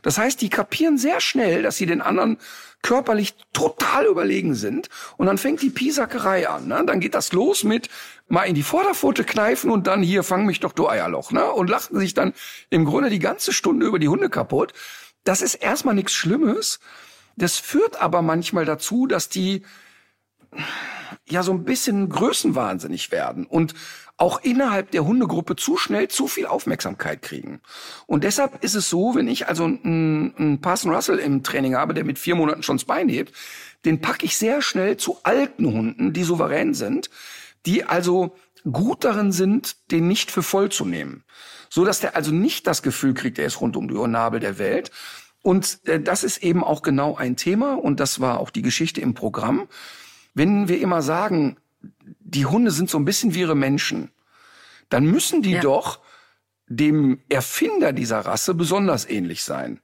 Das heißt, die kapieren sehr schnell, dass sie den anderen körperlich total überlegen sind. Und dann fängt die Pisackerei an. Ne? Dann geht das los mit mal in die Vorderpfote kneifen und dann hier, fang mich doch du Eierloch. Ne? Und lachten sich dann im Grunde die ganze Stunde über die Hunde kaputt. Das ist erstmal nichts Schlimmes. Das führt aber manchmal dazu, dass die ja so ein bisschen größenwahnsinnig werden und auch innerhalb der Hundegruppe zu schnell zu viel Aufmerksamkeit kriegen. Und deshalb ist es so, wenn ich also einen, einen Parson Russell im Training habe, der mit vier Monaten schon das Bein hebt, den packe ich sehr schnell zu alten Hunden, die souverän sind, die also gut darin sind, den nicht für voll zu nehmen. So dass der also nicht das Gefühl kriegt, er ist rund um die Uhr der Welt, und äh, das ist eben auch genau ein Thema und das war auch die Geschichte im Programm. Wenn wir immer sagen, die Hunde sind so ein bisschen wie ihre Menschen, dann müssen die ja. doch dem Erfinder dieser Rasse besonders ähnlich sein.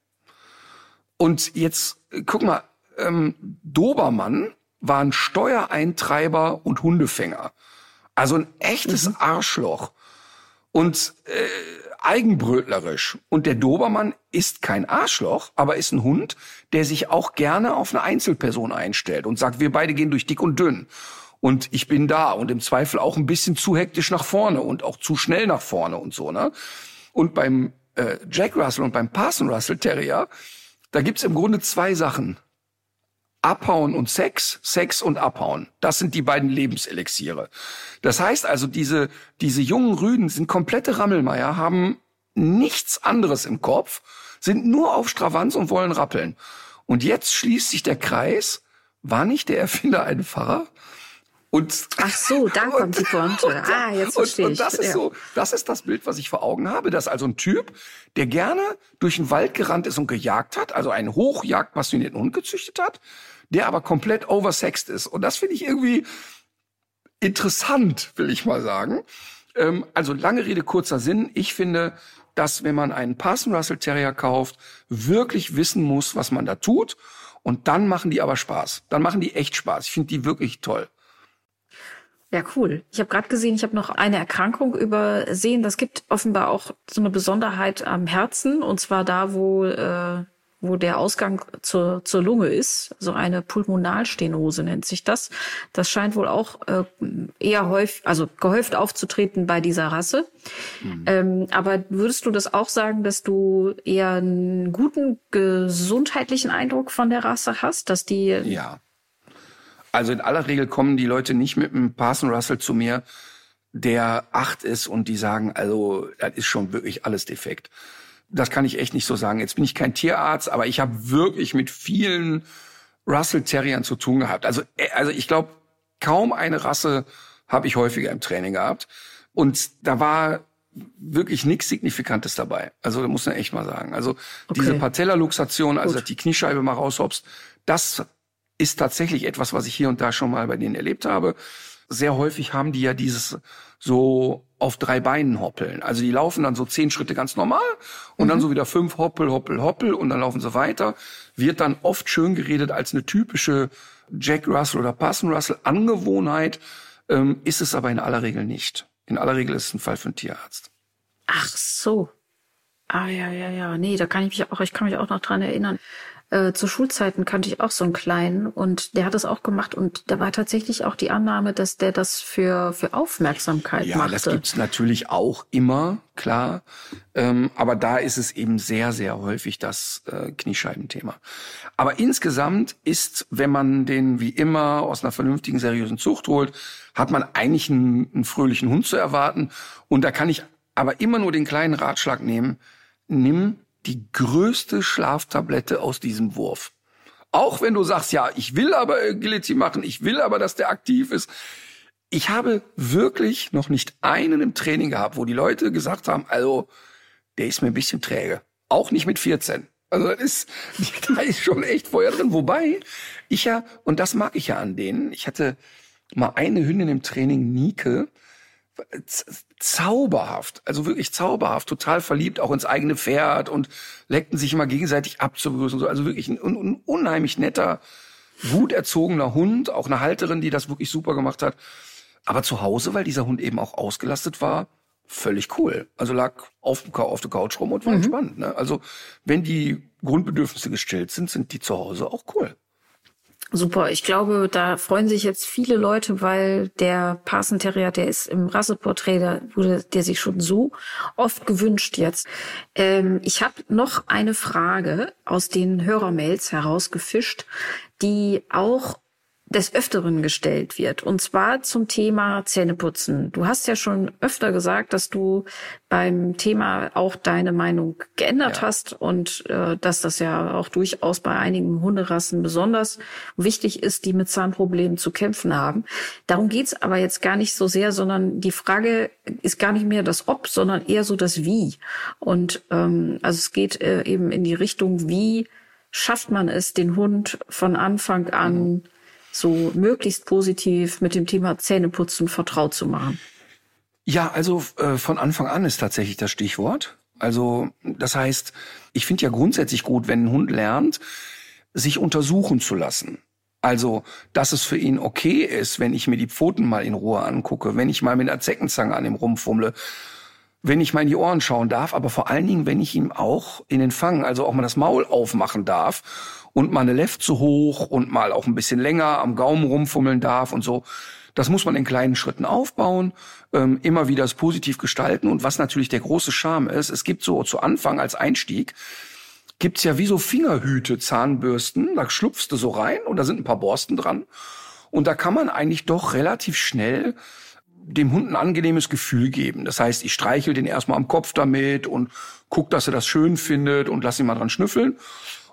Und jetzt äh, guck mal, ähm, Dobermann war ein Steuereintreiber und Hundefänger. Also ein echtes mhm. Arschloch. Und äh, eigenbrötlerisch. Und der Dobermann ist kein Arschloch, aber ist ein Hund, der sich auch gerne auf eine Einzelperson einstellt und sagt, wir beide gehen durch dick und dünn. Und ich bin da und im Zweifel auch ein bisschen zu hektisch nach vorne und auch zu schnell nach vorne und so, ne? Und beim äh, Jack Russell und beim Parson Russell Terrier, da gibt's im Grunde zwei Sachen. Abhauen und Sex, Sex und Abhauen. Das sind die beiden Lebenselixiere. Das heißt also, diese, diese jungen Rüden sind komplette Rammelmeier, haben nichts anderes im Kopf, sind nur auf Stravanz und wollen rappeln. Und jetzt schließt sich der Kreis. War nicht der Erfinder ein Pfarrer? Und ach so, da kommt die Pointe. Ah, jetzt verstehe und, und das ist ja. so, das ist das Bild, was ich vor Augen habe. Das ist also ein Typ, der gerne durch den Wald gerannt ist und gejagt hat, also einen hochjagdpassionierten Hund gezüchtet hat, der aber komplett oversext ist. Und das finde ich irgendwie interessant, will ich mal sagen. Ähm, also lange Rede, kurzer Sinn. Ich finde, dass wenn man einen Parson Russell Terrier kauft, wirklich wissen muss, was man da tut. Und dann machen die aber Spaß. Dann machen die echt Spaß. Ich finde die wirklich toll. Ja, cool. Ich habe gerade gesehen, ich habe noch eine Erkrankung übersehen. Das gibt offenbar auch so eine Besonderheit am Herzen, und zwar da, wo, äh, wo der Ausgang zur, zur Lunge ist. So eine Pulmonalstenose nennt sich das. Das scheint wohl auch äh, eher häufig, also gehäuft aufzutreten bei dieser Rasse. Mhm. Ähm, aber würdest du das auch sagen, dass du eher einen guten gesundheitlichen Eindruck von der Rasse hast, dass die ja also in aller Regel kommen die Leute nicht mit einem Parson Russell zu mir, der acht ist und die sagen, also das ist schon wirklich alles defekt. Das kann ich echt nicht so sagen. Jetzt bin ich kein Tierarzt, aber ich habe wirklich mit vielen Russell Terriern zu tun gehabt. Also, äh, also ich glaube, kaum eine Rasse habe ich häufiger im Training gehabt. Und da war wirklich nichts Signifikantes dabei. Also da muss man echt mal sagen. Also okay. diese Patellaluxation, also dass die Kniescheibe mal raushopst, das ist tatsächlich etwas, was ich hier und da schon mal bei denen erlebt habe. Sehr häufig haben die ja dieses so auf drei Beinen hoppeln. Also die laufen dann so zehn Schritte ganz normal und mhm. dann so wieder fünf hoppel, hoppel, hoppel und dann laufen sie weiter. Wird dann oft schön geredet als eine typische Jack Russell oder Parson Russell Angewohnheit, ähm, ist es aber in aller Regel nicht. In aller Regel ist es ein Fall für einen Tierarzt. Ach so. Ah ja, ja, ja. Nee, da kann ich mich auch, ich kann mich auch noch dran erinnern Äh, zu Schulzeiten kannte ich auch so einen kleinen und der hat das auch gemacht und da war tatsächlich auch die Annahme, dass der das für, für Aufmerksamkeit ja, machte. das gibt's natürlich auch immer, klar. Ähm, aber da ist es eben sehr, sehr häufig das äh, Kniescheibenthema. Aber insgesamt ist, wenn man den wie immer aus einer vernünftigen, seriösen Zucht holt, hat man eigentlich einen, einen fröhlichen Hund zu erwarten. Und da kann ich aber immer nur den kleinen Ratschlag nehmen, nimm die größte Schlaftablette aus diesem Wurf. Auch wenn du sagst, ja, ich will aber Agility machen, ich will aber, dass der aktiv ist. Ich habe wirklich noch nicht einen im Training gehabt, wo die Leute gesagt haben, also, der ist mir ein bisschen träge. Auch nicht mit 14. Also das ist, da ist schon echt Feuer drin. Wobei ich ja, und das mag ich ja an denen, ich hatte mal eine Hündin im Training, Nike, zauberhaft, also wirklich zauberhaft, total verliebt auch ins eigene Pferd und leckten sich immer gegenseitig ab zu begrüßen. Also wirklich ein, ein unheimlich netter, gut erzogener Hund, auch eine Halterin, die das wirklich super gemacht hat. Aber zu Hause, weil dieser Hund eben auch ausgelastet war, völlig cool. Also lag auf, auf der Couch rum und war mhm. entspannt. Ne? Also wenn die Grundbedürfnisse gestillt sind, sind die zu Hause auch cool. Super. Ich glaube, da freuen sich jetzt viele Leute, weil der Parson Terrier, der ist im Rasseporträt, da wurde der sich schon so oft gewünscht jetzt. Ähm, ich habe noch eine Frage aus den Hörermails herausgefischt, die auch des Öfteren gestellt wird. Und zwar zum Thema Zähneputzen. Du hast ja schon öfter gesagt, dass du beim Thema auch deine Meinung geändert ja. hast und äh, dass das ja auch durchaus bei einigen Hunderassen besonders wichtig ist, die mit Zahnproblemen zu kämpfen haben. Darum geht's aber jetzt gar nicht so sehr, sondern die Frage ist gar nicht mehr das Ob, sondern eher so das Wie. Und ähm, also es geht äh, eben in die Richtung, wie schafft man es, den Hund von Anfang an mhm so möglichst positiv mit dem Thema Zähneputzen vertraut zu machen? Ja, also äh, von Anfang an ist tatsächlich das Stichwort. Also das heißt, ich finde ja grundsätzlich gut, wenn ein Hund lernt, sich untersuchen zu lassen. Also, dass es für ihn okay ist, wenn ich mir die Pfoten mal in Ruhe angucke, wenn ich mal mit einer Zeckenzange an ihm rumfummle, wenn ich mal in die Ohren schauen darf, aber vor allen Dingen, wenn ich ihm auch in den Fang, also auch mal das Maul aufmachen darf und mal eine Left zu hoch und mal auch ein bisschen länger am Gaumen rumfummeln darf und so. Das muss man in kleinen Schritten aufbauen, ähm, immer wieder es positiv gestalten. Und was natürlich der große Charme ist, es gibt so zu Anfang als Einstieg, gibt's ja wie so Fingerhüte, Zahnbürsten, da schlupfst du so rein und da sind ein paar Borsten dran. Und da kann man eigentlich doch relativ schnell dem Hund ein angenehmes Gefühl geben. Das heißt, ich streichel den erstmal am Kopf damit und guck, dass er das schön findet und lass ihn mal dran schnüffeln.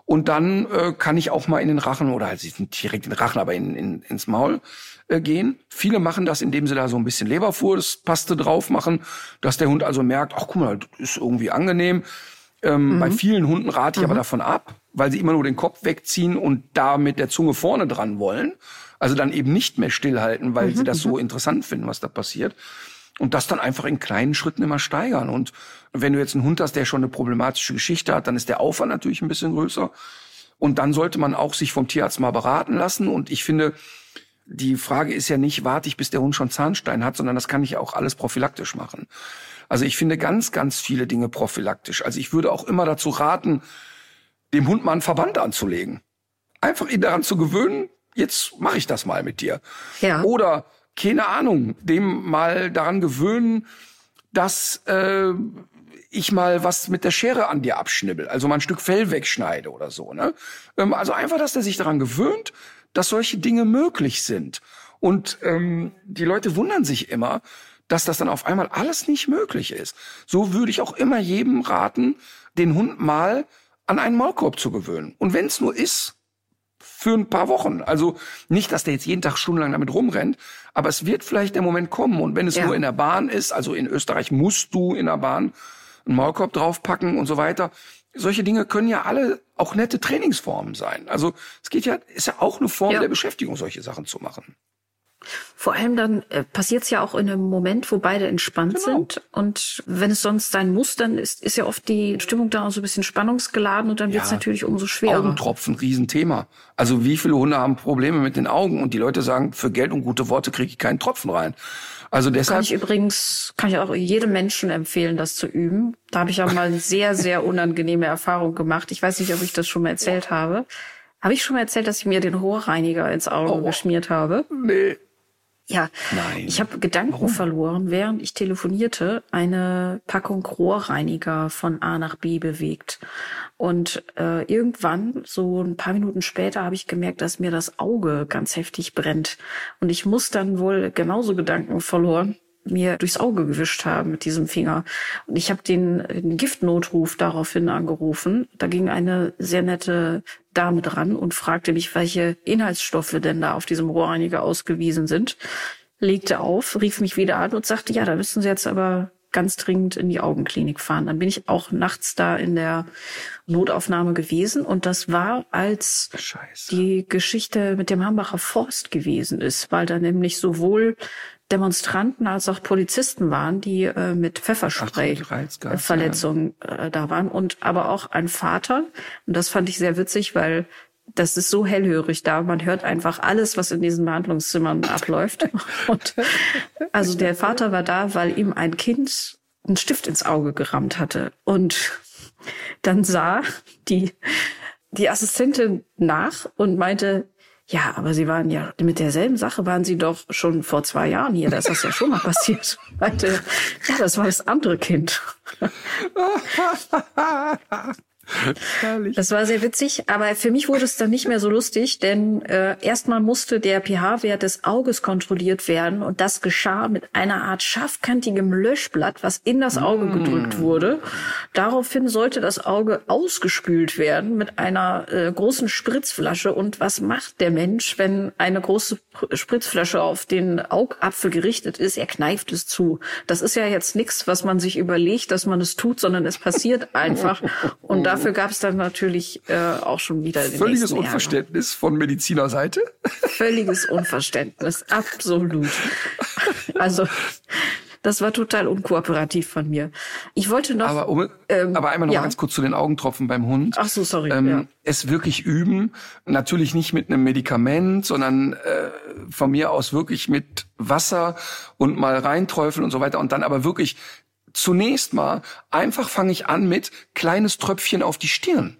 Und dann äh, kann ich auch mal in den Rachen oder halt nicht direkt in den Rachen, aber in, in, ins Maul äh, gehen. Viele machen das, indem sie da so ein bisschen Leberwurstpaste drauf machen, dass der Hund also merkt, ach guck mal, das ist irgendwie angenehm. Ähm, mhm. Bei vielen Hunden rate ich mhm. aber davon ab, weil sie immer nur den Kopf wegziehen und da mit der Zunge vorne dran wollen. Also dann eben nicht mehr stillhalten, weil mhm. sie das so mhm. interessant finden, was da passiert und das dann einfach in kleinen Schritten immer steigern. Und wenn du jetzt einen Hund hast, der schon eine problematische Geschichte hat, dann ist der Aufwand natürlich ein bisschen größer. Und dann sollte man auch sich vom Tierarzt mal beraten lassen. Und ich finde, die Frage ist ja nicht, warte ich, bis der Hund schon Zahnstein hat, sondern das kann ich auch alles prophylaktisch machen. Also ich finde ganz, ganz viele Dinge prophylaktisch. Also ich würde auch immer dazu raten, dem Hund mal einen Verband anzulegen. Einfach ihn daran zu gewöhnen, jetzt mache ich das mal mit dir. Ja. Oder keine Ahnung, dem mal daran gewöhnen, dass äh, ich mal was mit der Schere an dir abschnibbel, also mal ein Stück Fell wegschneide oder so. Ne? Ähm, also einfach, dass der sich daran gewöhnt, dass solche Dinge möglich sind. Und ähm, die Leute wundern sich immer, dass das dann auf einmal alles nicht möglich ist. So würde ich auch immer jedem raten, den Hund mal an einen Maulkorb zu gewöhnen. Und wenn es nur ist, für ein paar Wochen. Also nicht, dass der jetzt jeden Tag stundenlang damit rumrennt, aber es wird vielleicht der Moment kommen. Und wenn es ja. nur in der Bahn ist, also in Österreich musst du in der Bahn einen Maulkorb draufpacken und so weiter. Solche Dinge können ja alle auch nette Trainingsformen sein. Also es geht ja, ist ja auch eine Form ja. der Beschäftigung, solche Sachen zu machen. Vor allem dann äh, passiert es ja auch in einem Moment, wo beide entspannt Genau. sind. Und wenn es sonst sein muss, dann ist, ist ja oft die Stimmung da auch so ein bisschen spannungsgeladen und dann wird es Ja. natürlich umso schwerer. Augentropfen, Riesenthema. Also wie viele Hunde haben Probleme mit den Augen und die Leute sagen, für Geld und gute Worte kriege ich keinen Tropfen rein. Also Kann deshalb, ich übrigens, kann ich auch jedem Menschen empfehlen, das zu üben. Da habe ich auch mal eine sehr, sehr unangenehme Erfahrung gemacht. Ich weiß nicht, ob ich das schon mal erzählt habe. Habe ich schon mal erzählt, dass ich mir den Rohrreiniger ins Auge Oh. geschmiert habe? nee, Ja, Nein. ich habe Gedanken verloren, während ich telefonierte, eine Packung Rohrreiniger von A nach B bewegt. Und äh, irgendwann, so ein paar Minuten später, habe ich gemerkt, dass mir das Auge ganz heftig brennt. Und ich muss dann wohl genauso Gedanken verloren mir durchs Auge gewischt haben mit diesem Finger. Und ich habe den, den Giftnotruf daraufhin angerufen. Da ging eine sehr nette Dame dran und fragte mich, welche Inhaltsstoffe denn da auf diesem Rohrreiniger ausgewiesen sind. Legte auf, rief mich wieder an und sagte, ja, da müssen Sie jetzt aber ganz dringend in die Augenklinik fahren. Dann bin ich auch nachts da in der Notaufnahme gewesen und das war, als Scheiße. die Geschichte mit dem Hambacher Forst gewesen ist, weil da nämlich sowohl Demonstranten als auch Polizisten waren, die äh, mit Pfefferspray Ach, die Reizgas, äh, Verletzungen äh, da waren und aber auch ein Vater und das fand ich sehr witzig, weil das ist so hellhörig da. Man hört einfach alles, was in diesen Behandlungszimmern abläuft. Und also der Vater war da, weil ihm ein Kind einen Stift ins Auge gerammt hatte. Und dann sah die, die Assistentin nach und meinte, ja, aber Sie waren ja mit derselben Sache waren Sie doch schon vor zwei Jahren hier. Da ist das ja schon mal passiert. Ja, das war das andere Kind. Herrlich. Das war sehr witzig, aber für mich wurde es dann nicht mehr so lustig, denn äh, erstmal musste der pH-Wert des Auges kontrolliert werden und das geschah mit einer Art scharfkantigem Löschblatt, was in das Auge gedrückt wurde. Daraufhin sollte das Auge ausgespült werden mit einer äh, großen Spritzflasche. Und was macht der Mensch, wenn eine große Pr- Spritzflasche auf den Augapfel gerichtet ist? Er kneift es zu. Das ist ja jetzt nichts, was man sich überlegt, dass man es tut, sondern es passiert einfach. Und dafür gab es dann natürlich äh, auch schon wieder den Völliges nächsten Ärger. Unverständnis von Medizinerseite. Völliges Unverständnis, absolut. Also das war total unkooperativ von mir. Ich wollte noch. Aber, um, Ähm, aber einmal noch ja. ganz kurz zu den Augentropfen beim Hund. Ach so, sorry, Ähm, ja. Es wirklich üben. Natürlich nicht mit einem Medikament, sondern äh, von mir aus wirklich mit Wasser und mal reinträufeln und so weiter. Und dann aber wirklich zunächst mal einfach fange ich an mit kleines Tröpfchen auf die Stirn.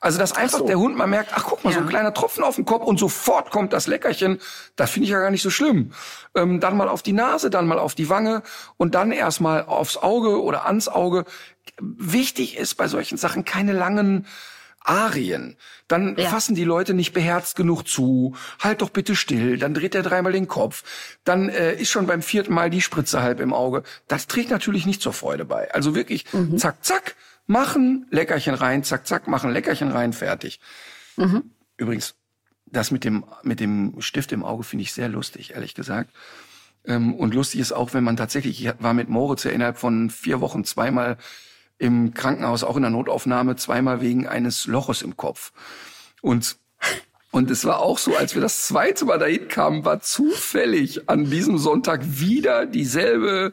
Also, dass einfach so. der Hund mal merkt, ach guck mal, so ein Ja. kleiner Tropfen auf den Kopf und sofort kommt das Leckerchen. Das finde ich ja gar nicht so schlimm. Ähm, dann mal auf die Nase, dann mal auf die Wange und dann erst mal aufs Auge oder ans Auge. Wichtig ist bei solchen Sachen keine langen Arien. Dann Ja. fassen die Leute nicht beherzt genug zu. Halt doch bitte still. Dann dreht er dreimal den Kopf. Dann äh, ist schon beim vierten Mal die Spritze halb im Auge. Das trägt natürlich nicht zur Freude bei. Also wirklich, zack, zack, machen, Leckerchen rein, zack, zack, machen, Leckerchen rein, fertig. Übrigens, das mit dem, mit dem Stift im Auge finde ich sehr lustig, ehrlich gesagt. Ähm, und lustig ist auch, wenn man tatsächlich, ich war mit Moritz ja innerhalb von vier Wochen zweimal im Krankenhaus, auch in der Notaufnahme, zweimal wegen eines Loches im Kopf. Und und es war auch so, als wir das zweite Mal dahin kamen, war zufällig an diesem Sonntag wieder dieselbe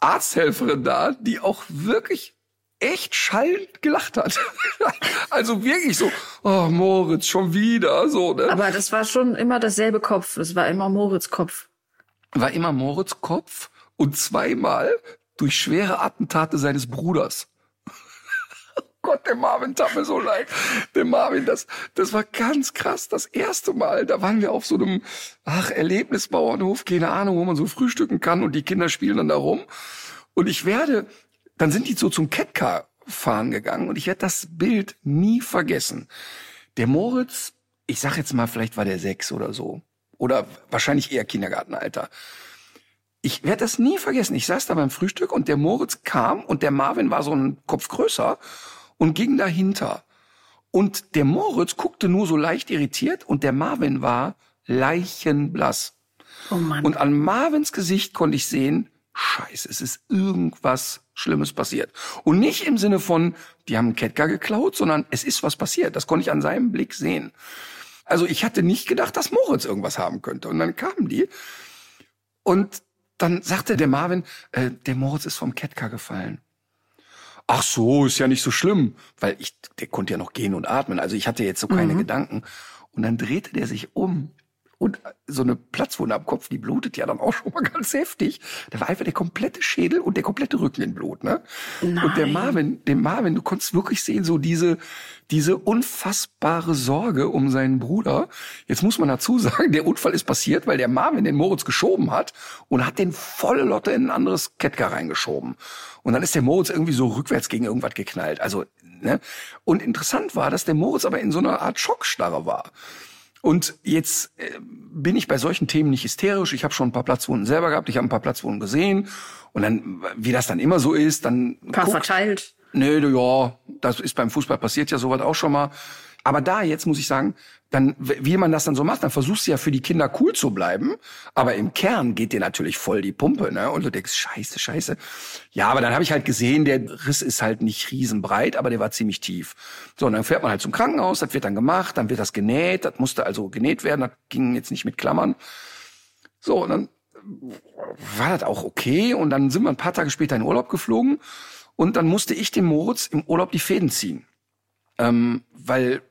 Arzthelferin da, die auch wirklich echt schallend gelacht hat. also wirklich so, oh Moritz, schon wieder, so, ne? Aber das war schon immer dasselbe Kopf. Das war immer Moritz Kopf. war immer Moritz Kopf und zweimal durch schwere Attentate seines Bruders. Oh Gott, der Marvin tat mir so leid. Der Marvin, das, das war ganz krass. Das erste Mal, da waren wir auf so einem, ach, Erlebnisbauernhof, keine Ahnung, wo man so frühstücken kann und die Kinder spielen dann da rum. Und ich werde, dann sind die so zum Catcar fahren gegangen und ich werde das Bild nie vergessen. Der Moritz, ich sag jetzt mal, vielleicht war der sechs oder so. Oder wahrscheinlich eher Kindergartenalter. Ich werde das nie vergessen. Ich saß da beim Frühstück und der Moritz kam und der Marvin war so ein Kopf größer und ging dahinter. Und der Moritz guckte nur so leicht irritiert und der Marvin war leichenblass. Oh Mann. Und an Marvins Gesicht konnte ich sehen, scheiße, es ist irgendwas Schlimmes passiert. Und nicht im Sinne von, die haben einen Ketka geklaut, sondern es ist was passiert. Das konnte ich an seinem Blick sehen. Also ich hatte nicht gedacht, dass Moritz irgendwas haben könnte. Und dann kamen die und dann sagte der Marvin, äh, der Moritz ist vom Ketka gefallen. Ach so, ist ja nicht so schlimm, weil ich, der konnte ja noch gehen und atmen. Also ich hatte jetzt so keine mhm. Gedanken. Und dann drehte der sich um und so eine Platzwunde am Kopf, die blutet ja dann auch schon mal ganz heftig. Da war einfach der komplette Schädel und der komplette Rücken in Blut, ne? Nein. Und der Marvin, dem Marvin, du konntest wirklich sehen, so diese, diese unfassbare Sorge um seinen Bruder. Jetzt muss man dazu sagen, der Unfall ist passiert, weil der Marvin den Moritz geschoben hat und hat den volle Lotte in ein anderes Kettgar reingeschoben. Und dann ist der Moritz irgendwie so rückwärts gegen irgendwas geknallt. Also, ne? Und interessant war, dass der Moritz aber in so einer Art Schockstarre war. Und jetzt äh, bin ich bei solchen Themen nicht hysterisch. Ich habe schon ein paar Platzwunden selber gehabt, ich habe ein paar Platzwunden gesehen. Und dann, wie das dann immer so ist, dann. Ein paar guckt, verteilt. Nee, ja, das ist beim Fußball passiert ja sowas auch schon mal. Aber da jetzt muss ich sagen, dann, wie man das dann so macht, dann versuchst du ja für die Kinder cool zu bleiben, aber im Kern geht dir natürlich voll die Pumpe, ne? Und du denkst, scheiße, scheiße. Ja, aber dann habe ich halt gesehen, der Riss ist halt nicht riesenbreit, aber der war ziemlich tief. So, und dann fährt man halt zum Krankenhaus, das wird dann gemacht, dann wird das genäht, das musste also genäht werden, das ging jetzt nicht mit Klammern. So, und dann war das auch okay und dann sind wir ein paar Tage später in Urlaub geflogen und dann musste ich dem Moritz im Urlaub die Fäden ziehen. Ähm, weil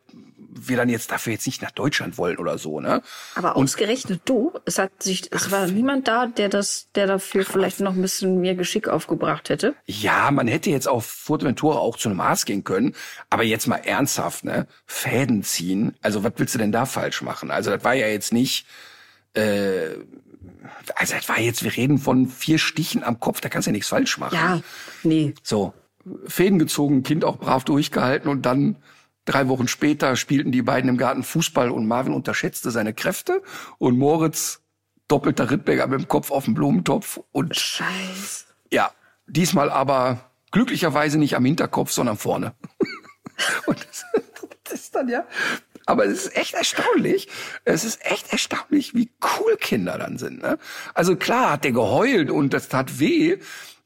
wir dann jetzt dafür jetzt nicht nach Deutschland wollen oder so, ne? Aber ausgerechnet du, es hat sich, es war niemand da, der das, der dafür Ach, vielleicht noch ein bisschen mehr Geschick aufgebracht hätte. Ja, man hätte jetzt auf Fuerteventura auch zu einem Arzt gehen können, aber jetzt mal ernsthaft, ne? Fäden ziehen, also was willst du denn da falsch machen? Also das war ja jetzt nicht, äh, also das war jetzt, wir reden von vier Stichen am Kopf, da kannst du ja nichts falsch machen. Ja, nee. So, Fäden gezogen, Kind auch brav durchgehalten und dann Drei Wochen später spielten die beiden im Garten Fußball und Marvin unterschätzte seine Kräfte und Moritz doppelter Rittberger mit dem Kopf auf dem Blumentopf und Scheiß. Ja, diesmal aber glücklicherweise nicht am Hinterkopf, sondern vorne. und das, das ist dann ja, aber es ist echt erstaunlich. Es ist echt erstaunlich, wie cool Kinder dann sind. Ne? Also klar hat der geheult und das tat weh,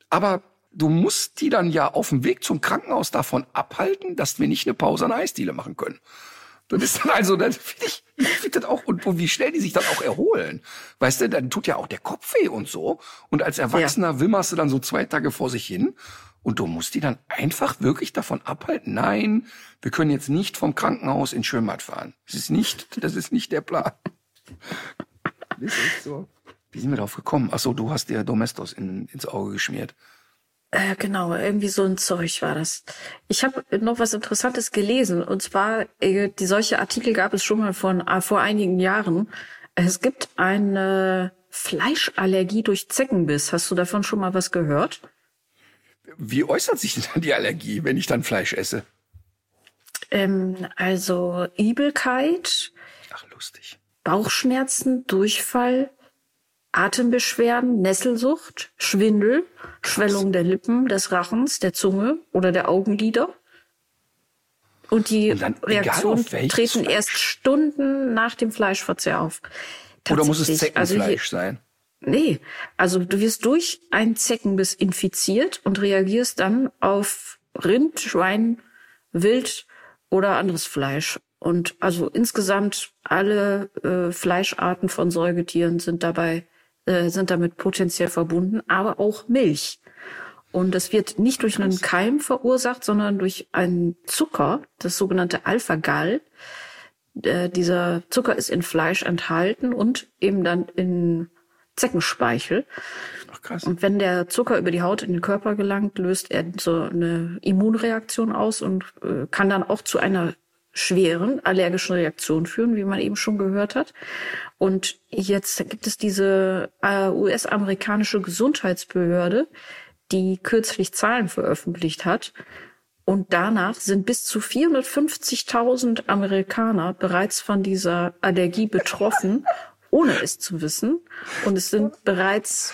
aber du musst die dann ja auf dem Weg zum Krankenhaus davon abhalten, dass wir nicht eine Pause an der Eisdiele machen können. Das ist dann also, das finde ich, ich find das auch, und, und wie schnell die sich dann auch erholen. Weißt du, dann tut ja auch der Kopf weh und so. Und als Erwachsener ja. wimmerst du dann so zwei Tage vor sich hin. Und du musst die dann einfach wirklich davon abhalten. Nein, wir können jetzt nicht vom Krankenhaus ins Schwimmbad fahren. Das ist nicht, das ist nicht der Plan. Das ist so. Wie sind wir darauf gekommen? Ach so, du hast dir Domestos in, ins Auge geschmiert. Äh, genau, irgendwie so ein Zeug war das. Ich habe noch was Interessantes gelesen. Und zwar, äh, die solche Artikel gab es schon mal von, äh, vor einigen Jahren. Es gibt eine Fleischallergie durch Zeckenbiss. Hast du davon schon mal was gehört? Wie äußert sich denn dann die Allergie, wenn ich dann Fleisch esse? Ähm, also Übelkeit. Ach, lustig. Bauchschmerzen, Durchfall, Atembeschwerden, Nesselsucht, Schwindel, Schwellung der Lippen, des Rachens, der Zunge oder der Augenlider. Und die Und Reaktionen treten Fleisch. erst Stunden nach dem Fleischverzehr auf. Oder muss es Zeckenfleisch also hier, sein? Nee, also du wirst durch einen Zeckenbiss infiziert und reagierst dann auf Rind, Schwein, Wild oder anderes Fleisch. Und also insgesamt alle äh, Fleischarten von Säugetieren sind dabei äh, sind damit potenziell verbunden, aber auch Milch. Und das wird nicht durch einen Keim verursacht, sondern durch einen Zucker, das sogenannte Alpha-Gal. Äh, dieser Zucker ist in Fleisch enthalten und eben dann in Zeckenspeichel. Ach, krass. Und wenn der Zucker über die Haut in den Körper gelangt, löst er so eine Immunreaktion aus und äh, kann dann auch zu einer schweren allergischen Reaktion führen, wie man eben schon gehört hat. Und jetzt gibt es diese äh, US-amerikanische Gesundheitsbehörde, die kürzlich Zahlen veröffentlicht hat. Und danach sind bis zu 450.000 Amerikaner bereits von dieser Allergie betroffen, ohne es zu wissen. Und es sind bereits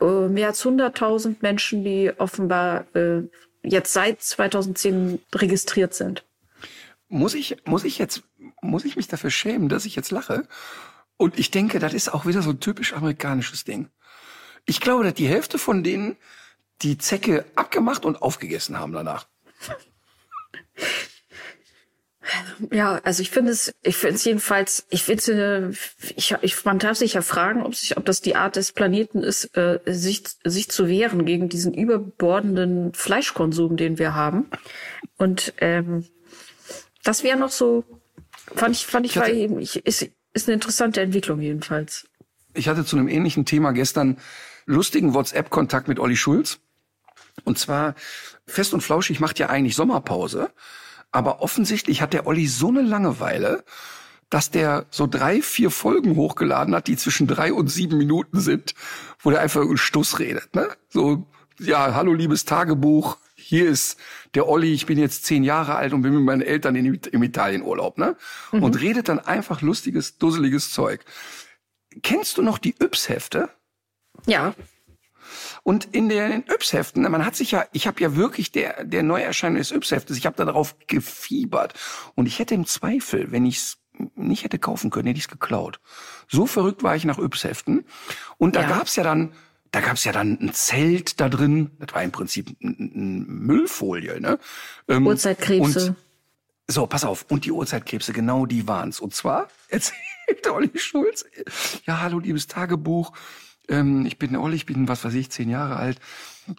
äh, mehr als 100.000 Menschen, die offenbar äh, jetzt seit 2010 registriert sind. Muss ich, muss ich jetzt, muss ich mich dafür schämen, dass ich jetzt lache? Und ich denke, das ist auch wieder so ein typisch amerikanisches Ding. Ich glaube, dass die Hälfte von denen die Zecke abgemacht und aufgegessen haben danach. Ja, also ich finde es, ich finde es jedenfalls, ich finde, ich, ich, man darf sich ja fragen, ob sich, ob das die Art des Planeten ist, äh, sich, sich zu wehren gegen diesen überbordenden Fleischkonsum, den wir haben. Und ähm, das wäre noch so, fand ich, fand ich, ich eben, ich, ist, ist eine interessante Entwicklung jedenfalls. Ich hatte zu einem ähnlichen Thema gestern lustigen WhatsApp-Kontakt mit Olli Schulz. Und zwar fest und flauschig macht ja eigentlich Sommerpause. Aber offensichtlich hat der Olli so eine Langeweile, dass der so drei, vier Folgen hochgeladen hat, die zwischen drei und sieben Minuten sind, wo der einfach über Stuss redet. Ne? So, ja, hallo liebes Tagebuch, hier ist der Olli, ich bin jetzt zehn Jahre alt und bin mit meinen Eltern in, im Italienurlaub, ne? Mhm. Und redet dann einfach lustiges, dusseliges Zeug. Kennst du noch die Yps-Hefte? Ja. Und in den Yps-Heften, man hat sich ja, ich habe ja wirklich der, der Neuerscheinung des Yps-Heftes, ich habe da darauf gefiebert. Und ich hätte im Zweifel, wenn ich es nicht hätte kaufen können, hätte ich es geklaut. So verrückt war ich nach Yps-Heften. Und da ja. gab's ja dann, da gab's ja dann ein Zelt da drin. Das war im Prinzip eine Müllfolie, ne? Ähm, Uhrzeitkrebse. So, pass auf. Und die Uhrzeitkrebse, genau die waren's. Und zwar erzählt Olli Schulz, ja, hallo, liebes Tagebuch ähm, ich bin Olli, ich bin, was weiß ich, zehn Jahre alt.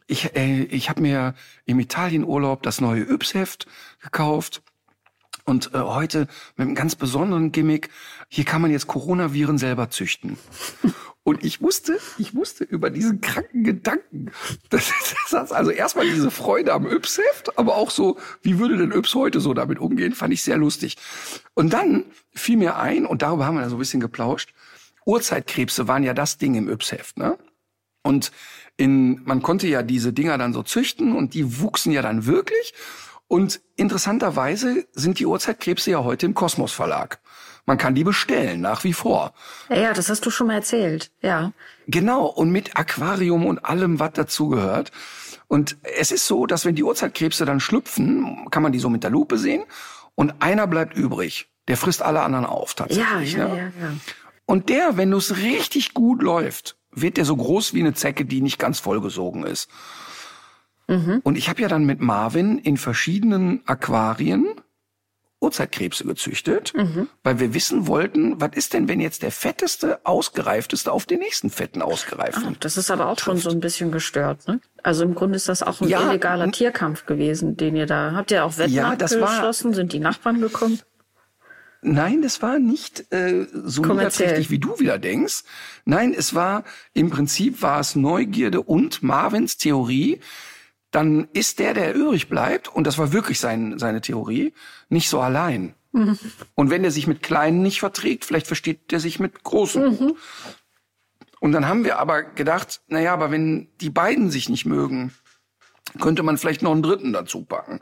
Ich, äh, ich habe mir im Italienurlaub das neue Yps-Heft gekauft. Und äh, heute mit einem ganz besonderen Gimmick, hier kann man jetzt Coronaviren selber züchten. Und ich wusste, ich wusste über diesen kranken Gedanken. Das, das also erstmal diese Freude am Yps-Heft, aber auch so, wie würde denn Yps heute so damit umgehen, fand ich sehr lustig. Und dann fiel mir ein, und darüber haben wir da so ein bisschen geplauscht, Urzeitkrebse waren ja das Ding im Yps-Heft, ne? Und in, man konnte ja diese Dinger dann so züchten und die wuchsen ja dann wirklich. Und interessanterweise sind die Urzeitkrebse ja heute im Kosmos Verlag. Man kann die bestellen, nach wie vor. Ja, ja, das hast du schon mal erzählt, ja. Genau, und mit Aquarium und allem, was dazugehört. Und es ist so, dass wenn die Urzeitkrebse dann schlüpfen, kann man die so mit der Lupe sehen und einer bleibt übrig. Der frisst alle anderen auf, tatsächlich. Ja, ja, ne? ja, ja. Und der, wenn es richtig gut läuft, wird der so groß wie eine Zecke, die nicht ganz vollgesogen ist. Mhm. Und ich habe ja dann mit Marvin in verschiedenen Aquarien Urzeitkrebse gezüchtet, mhm. weil wir wissen wollten, was ist denn, wenn jetzt der fetteste, ausgereifteste auf den nächsten fetten ausgereiften? Ah, das ist aber auch trifft. schon so ein bisschen gestört, ne? Also im Grunde ist das auch ein ja, illegaler Tierkampf gewesen, den ihr da habt ihr auch Wetten ja, abgeschlossen? Sind die Nachbarn gekommen? Nein, das war nicht äh, so niederträchtig, wie du wieder denkst. Nein, es war im Prinzip war es Neugierde und Marvins Theorie. Dann ist der, der übrig bleibt, und das war wirklich sein, seine Theorie, nicht so allein. Mhm. Und wenn er sich mit Kleinen nicht verträgt, vielleicht versteht er sich mit Großen. Mhm. Und dann haben wir aber gedacht, na ja, aber wenn die beiden sich nicht mögen, könnte man vielleicht noch einen dritten dazu packen.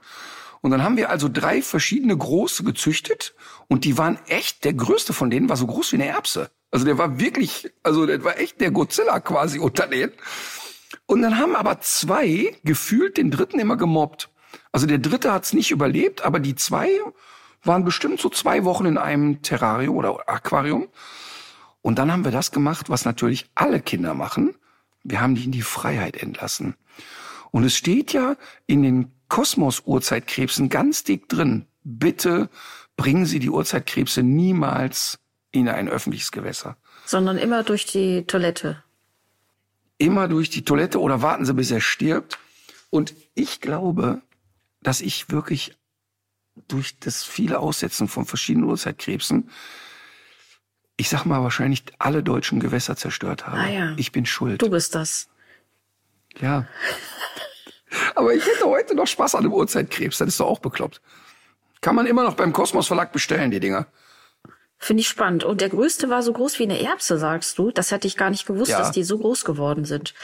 Und dann haben wir also drei verschiedene große gezüchtet und die waren echt, der größte von denen war so groß wie eine Erbse. Also der war wirklich, also der war echt der Godzilla quasi unter denen. Und dann haben aber zwei gefühlt den dritten immer gemobbt. Also der dritte hat's nicht überlebt, aber die zwei waren bestimmt so zwei Wochen in einem Terrarium oder Aquarium. Und dann haben wir das gemacht, was natürlich alle Kinder machen. Wir haben die in die Freiheit entlassen. Und es steht ja in den Kosmos-Urzeitkrebsen ganz dick drin. Bitte bringen Sie die Urzeitkrebse niemals in ein öffentliches Gewässer. Sondern immer durch die Toilette. Immer durch die Toilette oder warten Sie, bis er stirbt. Und ich glaube, dass ich wirklich durch das viele Aussetzen von verschiedenen Urzeitkrebsen, ich sag mal wahrscheinlich alle deutschen Gewässer zerstört habe. Ah ja. Ich bin schuld. Du bist das. Ja. Aber ich hätte heute noch Spaß an dem Uhrzeitkrebs. Das ist doch auch bekloppt. Kann man immer noch beim Kosmos Verlag bestellen, die Dinger. Finde ich spannend. Und der größte war so groß wie eine Erbse, sagst du? Das hätte ich gar nicht gewusst, ja. dass die so groß geworden sind.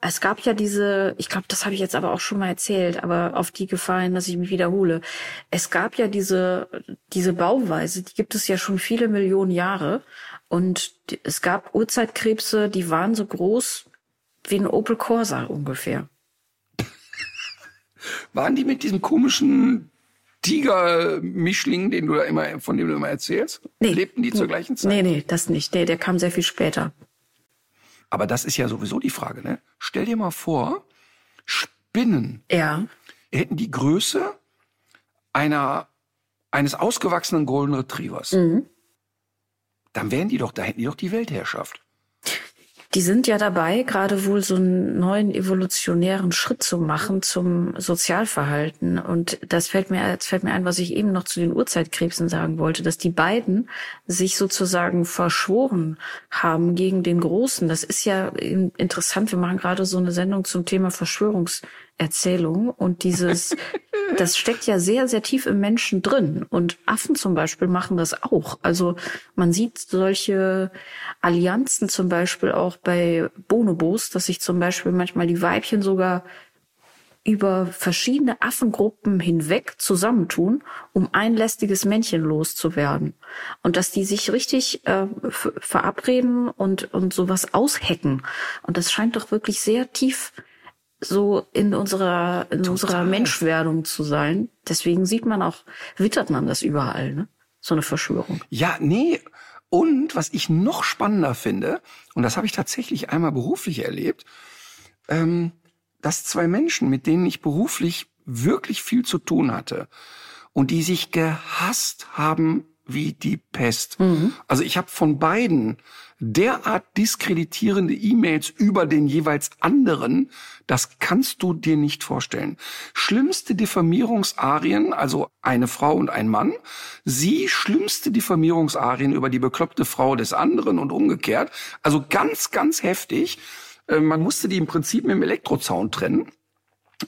Es gab ja diese, ich glaube, das habe ich jetzt aber auch schon mal erzählt, aber auf die gefallen, dass ich mich wiederhole. Es gab ja diese, diese Bauweise, die gibt es ja schon viele Millionen Jahre. Und es gab Urzeitkrebse, die waren so groß wie ein Opel Corsa ungefähr. Waren die mit diesem komischen Tiger-Mischling, den du da immer, von dem du immer erzählst? Nee. Lebten die zur gleichen Zeit? Nee, nee, das nicht. Nee, der kam sehr viel später. Aber das ist ja sowieso die Frage, ne? Stell dir mal vor, Spinnen ja. hätten die Größe einer eines ausgewachsenen Golden Retrievers, Mhm. dann wären die doch, da hätten die doch die Weltherrschaft. Die sind ja dabei, gerade wohl so einen neuen evolutionären Schritt zu machen zum Sozialverhalten. Und das fällt mir, das fällt mir ein, was ich eben noch zu den Urzeitkrebsen sagen wollte, dass die beiden sich sozusagen verschworen haben gegen den Großen. Das ist ja in- interessant. Wir machen gerade so eine Sendung zum Thema Verschwörungserzählung und dieses, das steckt ja sehr, sehr tief im Menschen drin. Und Affen zum Beispiel machen das auch. Also man sieht solche Allianzen zum Beispiel auch bei Bonobos, dass sich zum Beispiel manchmal die Weibchen sogar über verschiedene Affengruppen hinweg zusammentun, um ein lästiges Männchen loszuwerden. Und dass die sich richtig äh, verabreden und, und sowas aushacken. Und das scheint doch wirklich sehr tief so in unserer, in unserer Menschwerdung zu sein. Deswegen sieht man auch, wittert man das überall, ne? So eine Verschwörung. Ja, nee. Und was ich noch spannender finde, und das habe ich tatsächlich einmal beruflich erlebt, ähm, dass zwei Menschen, mit denen ich beruflich wirklich viel zu tun hatte und die sich gehasst haben wie die Pest. Also ich habe von beiden derart diskreditierende E-Mails über den jeweils anderen, das kannst du dir nicht vorstellen. Schlimmste Diffamierungsarien, also eine Frau und ein Mann, sie schlimmste Diffamierungsarien über die bekloppte Frau des anderen und umgekehrt. Also ganz, ganz heftig. Äh, Man musste die im Prinzip mit dem Elektrozaun trennen.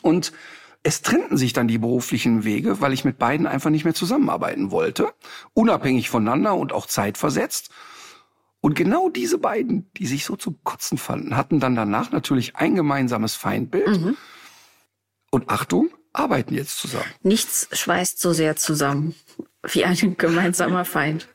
Und es trennten sich dann die beruflichen Wege, weil ich mit beiden einfach nicht mehr zusammenarbeiten wollte, unabhängig voneinander und auch zeitversetzt. Und genau diese beiden, die sich so zum Kotzen fanden, hatten dann danach natürlich ein gemeinsames Feindbild. Und Achtung, arbeiten jetzt zusammen. Nichts schweißt so sehr zusammen wie ein gemeinsamer Feind.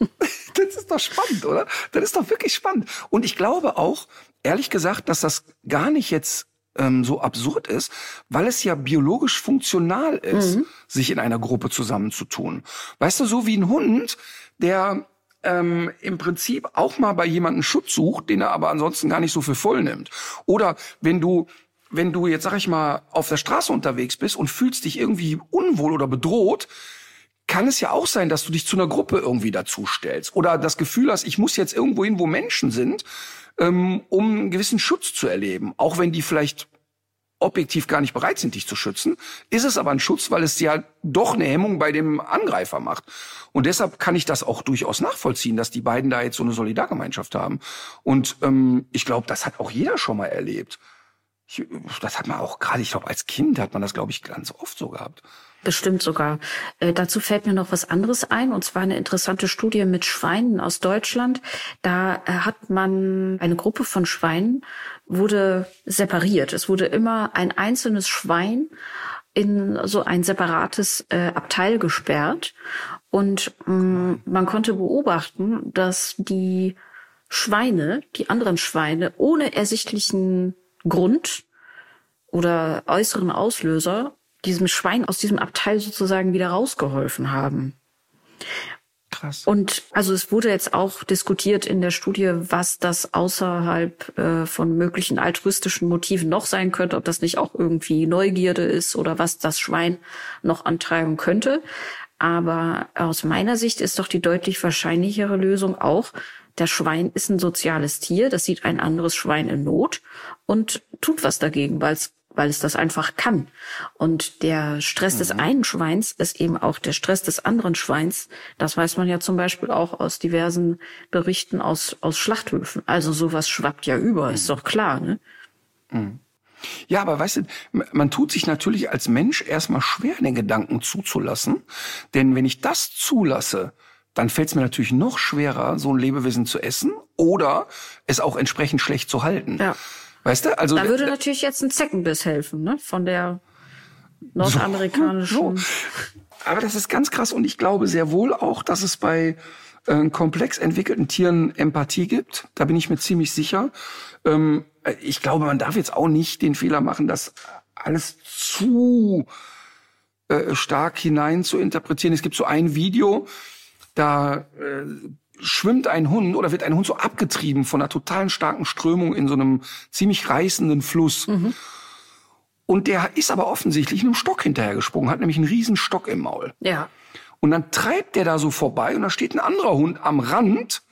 Das ist doch spannend, oder? Das ist doch wirklich spannend. Und ich glaube auch, ehrlich gesagt, dass das gar nicht jetzt ähm, so absurd ist, weil es ja biologisch funktional ist, sich in einer Gruppe zusammenzutun. Weißt du, so wie ein Hund, der ähm, im Prinzip auch mal bei jemandem Schutz sucht, den er aber ansonsten gar nicht so für voll nimmt. Oder wenn du wenn du jetzt, sag ich mal, auf der Straße unterwegs bist und fühlst dich irgendwie unwohl oder bedroht, kann es ja auch sein, dass du dich zu einer Gruppe irgendwie dazustellst oder das Gefühl hast, ich muss jetzt irgendwo hin, wo Menschen sind, ähm, um einen gewissen Schutz zu erleben. Auch wenn die vielleicht objektiv gar nicht bereit sind, dich zu schützen, ist es aber ein Schutz, weil es ja doch eine Hemmung bei dem Angreifer macht. Und deshalb kann ich das auch durchaus nachvollziehen, dass die beiden da jetzt so eine Solidargemeinschaft haben. Und ähm, ich glaube, das hat auch jeder schon mal erlebt. Ich, das hat man auch gerade, ich glaube, als Kind hat man das, glaube ich, ganz oft so gehabt. Bestimmt sogar. Äh, dazu fällt mir noch was anderes ein, und zwar eine interessante Studie mit Schweinen aus Deutschland. Da äh, hat man eine Gruppe von Schweinen wurde separiert. Es wurde immer ein einzelnes Schwein in so ein separates äh, Abteil gesperrt und mh, man konnte beobachten, dass die Schweine, die anderen Schweine, ohne ersichtlichen Grund oder äußeren Auslöser diesem Schwein aus diesem Abteil sozusagen wieder rausgeholfen haben. Krass. Und also es wurde jetzt auch diskutiert in der Studie, was das außerhalb äh, von möglichen altruistischen Motiven noch sein könnte, ob das nicht auch irgendwie Neugierde ist oder was das Schwein noch antreiben könnte. Aber aus meiner Sicht ist doch die deutlich wahrscheinlichere Lösung auch, das Schwein ist ein soziales Tier, das sieht ein anderes Schwein in Not und tut was dagegen, weil es weil es das einfach kann. Und der Stress des einen Schweins ist eben auch der Stress des anderen Schweins. Das weiß man ja zum Beispiel auch aus diversen Berichten aus, aus Schlachthöfen. Also sowas schwappt ja über, ist doch klar, ne? Ja, aber weißt du, man tut sich natürlich als Mensch erstmal schwer, den Gedanken zuzulassen. Denn wenn ich das zulasse, dann fällt es mir natürlich noch schwerer, so ein Lebewesen zu essen oder es auch entsprechend schlecht zu halten. Ja. Weißt du? Also Da würde natürlich jetzt ein Zeckenbiss helfen, ne? Von der nordamerikanischen. So. Aber das ist ganz krass und ich glaube sehr wohl auch, dass es bei äh, komplex entwickelten Tieren Empathie gibt. Da bin ich mir ziemlich sicher. Ähm, ich glaube, man darf jetzt auch nicht den Fehler machen, das alles zu äh, stark hinein zu interpretieren. Es gibt so ein Video, da äh, schwimmt ein Hund oder wird ein Hund so abgetrieben von einer totalen starken Strömung in so einem ziemlich reißenden Fluss. Und der ist aber offensichtlich einem Stock hinterhergesprungen, hat nämlich einen riesen Stock im Maul. Ja. Und dann treibt der da so vorbei und da steht ein anderer Hund am Rand,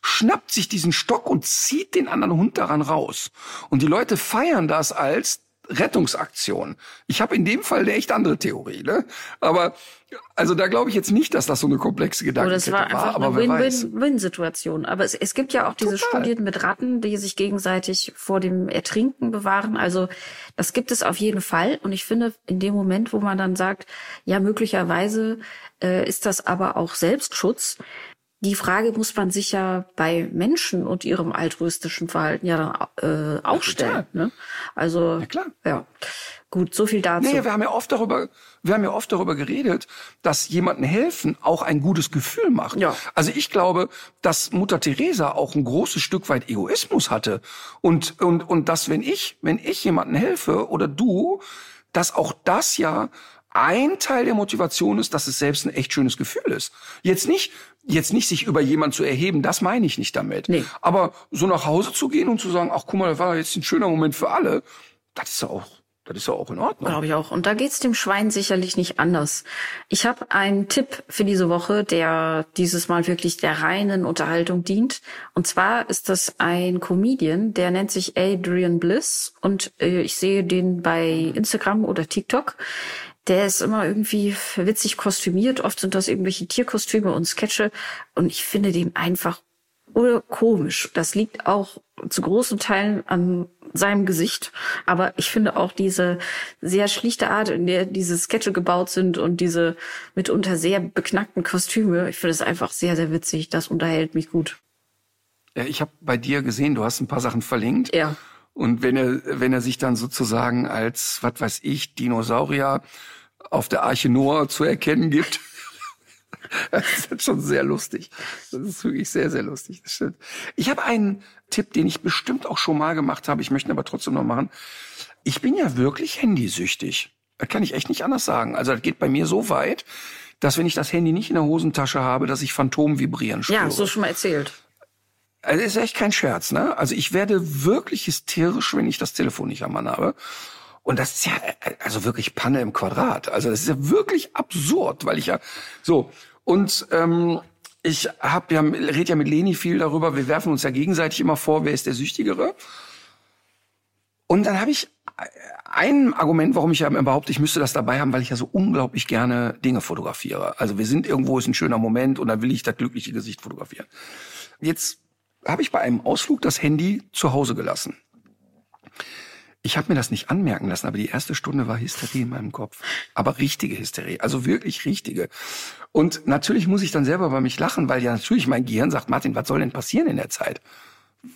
schnappt sich diesen Stock und zieht den anderen Hund daran raus. Und die Leute feiern das als Rettungsaktion. Ich habe in dem Fall eine echt andere Theorie, ne? Aber also da glaube ich jetzt nicht, dass das so eine komplexe Gedankenkette es war einfach aber eine. Win-Win-Win-Situation. Aber es, es gibt ja auch diese Total. Studien mit Ratten, die sich gegenseitig vor dem Ertrinken bewahren. Also das gibt es auf jeden Fall. Und ich finde, in dem Moment, wo man dann sagt, ja, möglicherweise äh, ist das aber auch Selbstschutz, die Frage muss man sich ja bei Menschen und ihrem altruistischen Verhalten ja dann äh, auch stellen. Ne? Also Ja, klar. ja. Gut, so viel dazu. Nee, wir haben ja oft darüber, wir haben ja oft darüber geredet, dass jemandem helfen auch ein gutes Gefühl macht. Ja. Also ich glaube, dass Mutter Teresa auch ein großes Stück weit Egoismus hatte und und und dass wenn ich, wenn ich jemandem helfe oder du, dass auch das ja ein Teil der Motivation ist, dass es selbst ein echt schönes Gefühl ist. Jetzt nicht, jetzt nicht sich über jemanden zu erheben, das meine ich nicht damit. Nee. Aber so nach Hause zu gehen und zu sagen, ach guck mal, das war jetzt ein schöner Moment für alle, das ist ja auch, das ist ja auch in Ordnung. Glaube ich auch. Und da geht's dem Schwein sicherlich nicht anders. Ich habe einen Tipp für diese Woche, der dieses Mal wirklich der reinen Unterhaltung dient. Und zwar ist das ein Comedian, der nennt sich Adrian Bliss. Und äh, ich sehe den bei Instagram oder TikTok. Der ist immer irgendwie witzig kostümiert. Oft sind das irgendwelche Tierkostüme und Sketche. Und ich finde den einfach komisch. Das liegt auch zu großen Teilen an seinem Gesicht. Aber ich finde auch diese sehr schlichte Art, in der diese Sketche gebaut sind und diese mitunter sehr beknackten Kostüme, ich finde es einfach sehr, sehr witzig. Das unterhält mich gut. Ja, ich habe bei dir gesehen, du hast ein paar Sachen verlinkt. Ja. Und wenn er, wenn er sich dann sozusagen als, was weiß ich, Dinosaurier auf der Arche Noah zu erkennen gibt, das ist schon sehr lustig. Das ist wirklich sehr, sehr lustig. Das stimmt. Ich habe einen Tipp, den ich bestimmt auch schon mal gemacht habe. Ich möchte ihn aber trotzdem noch machen. Ich bin ja wirklich handysüchtig. Das kann ich echt nicht anders sagen. Also das geht bei mir so weit, dass wenn ich das Handy nicht in der Hosentasche habe, dass ich Phantom vibrieren spüre. Ja, hast du schon mal erzählt. Also ist echt kein Scherz, ne? Also ich werde wirklich hysterisch, wenn ich das Telefon nicht am Mann habe. Und das ist ja also wirklich Panne im Quadrat. Also das ist ja wirklich absurd, weil ich ja so und ähm, ich habe ja red ja mit Leni viel darüber. Wir werfen uns ja gegenseitig immer vor, wer ist der Süchtigere. Und dann habe ich ein Argument, warum ich ja immer behaupte, ich müsste das dabei haben, weil ich ja so unglaublich gerne Dinge fotografiere. Also wir sind irgendwo, ist ein schöner Moment und dann will ich das glückliche Gesicht fotografieren. Jetzt habe ich bei einem Ausflug das Handy zu Hause gelassen. Ich habe mir das nicht anmerken lassen, aber die erste Stunde war Hysterie in meinem Kopf. Aber richtige Hysterie, also wirklich richtige. Und natürlich muss ich dann selber bei mich lachen, weil ja natürlich mein Gehirn sagt, Martin, was soll denn passieren in der Zeit?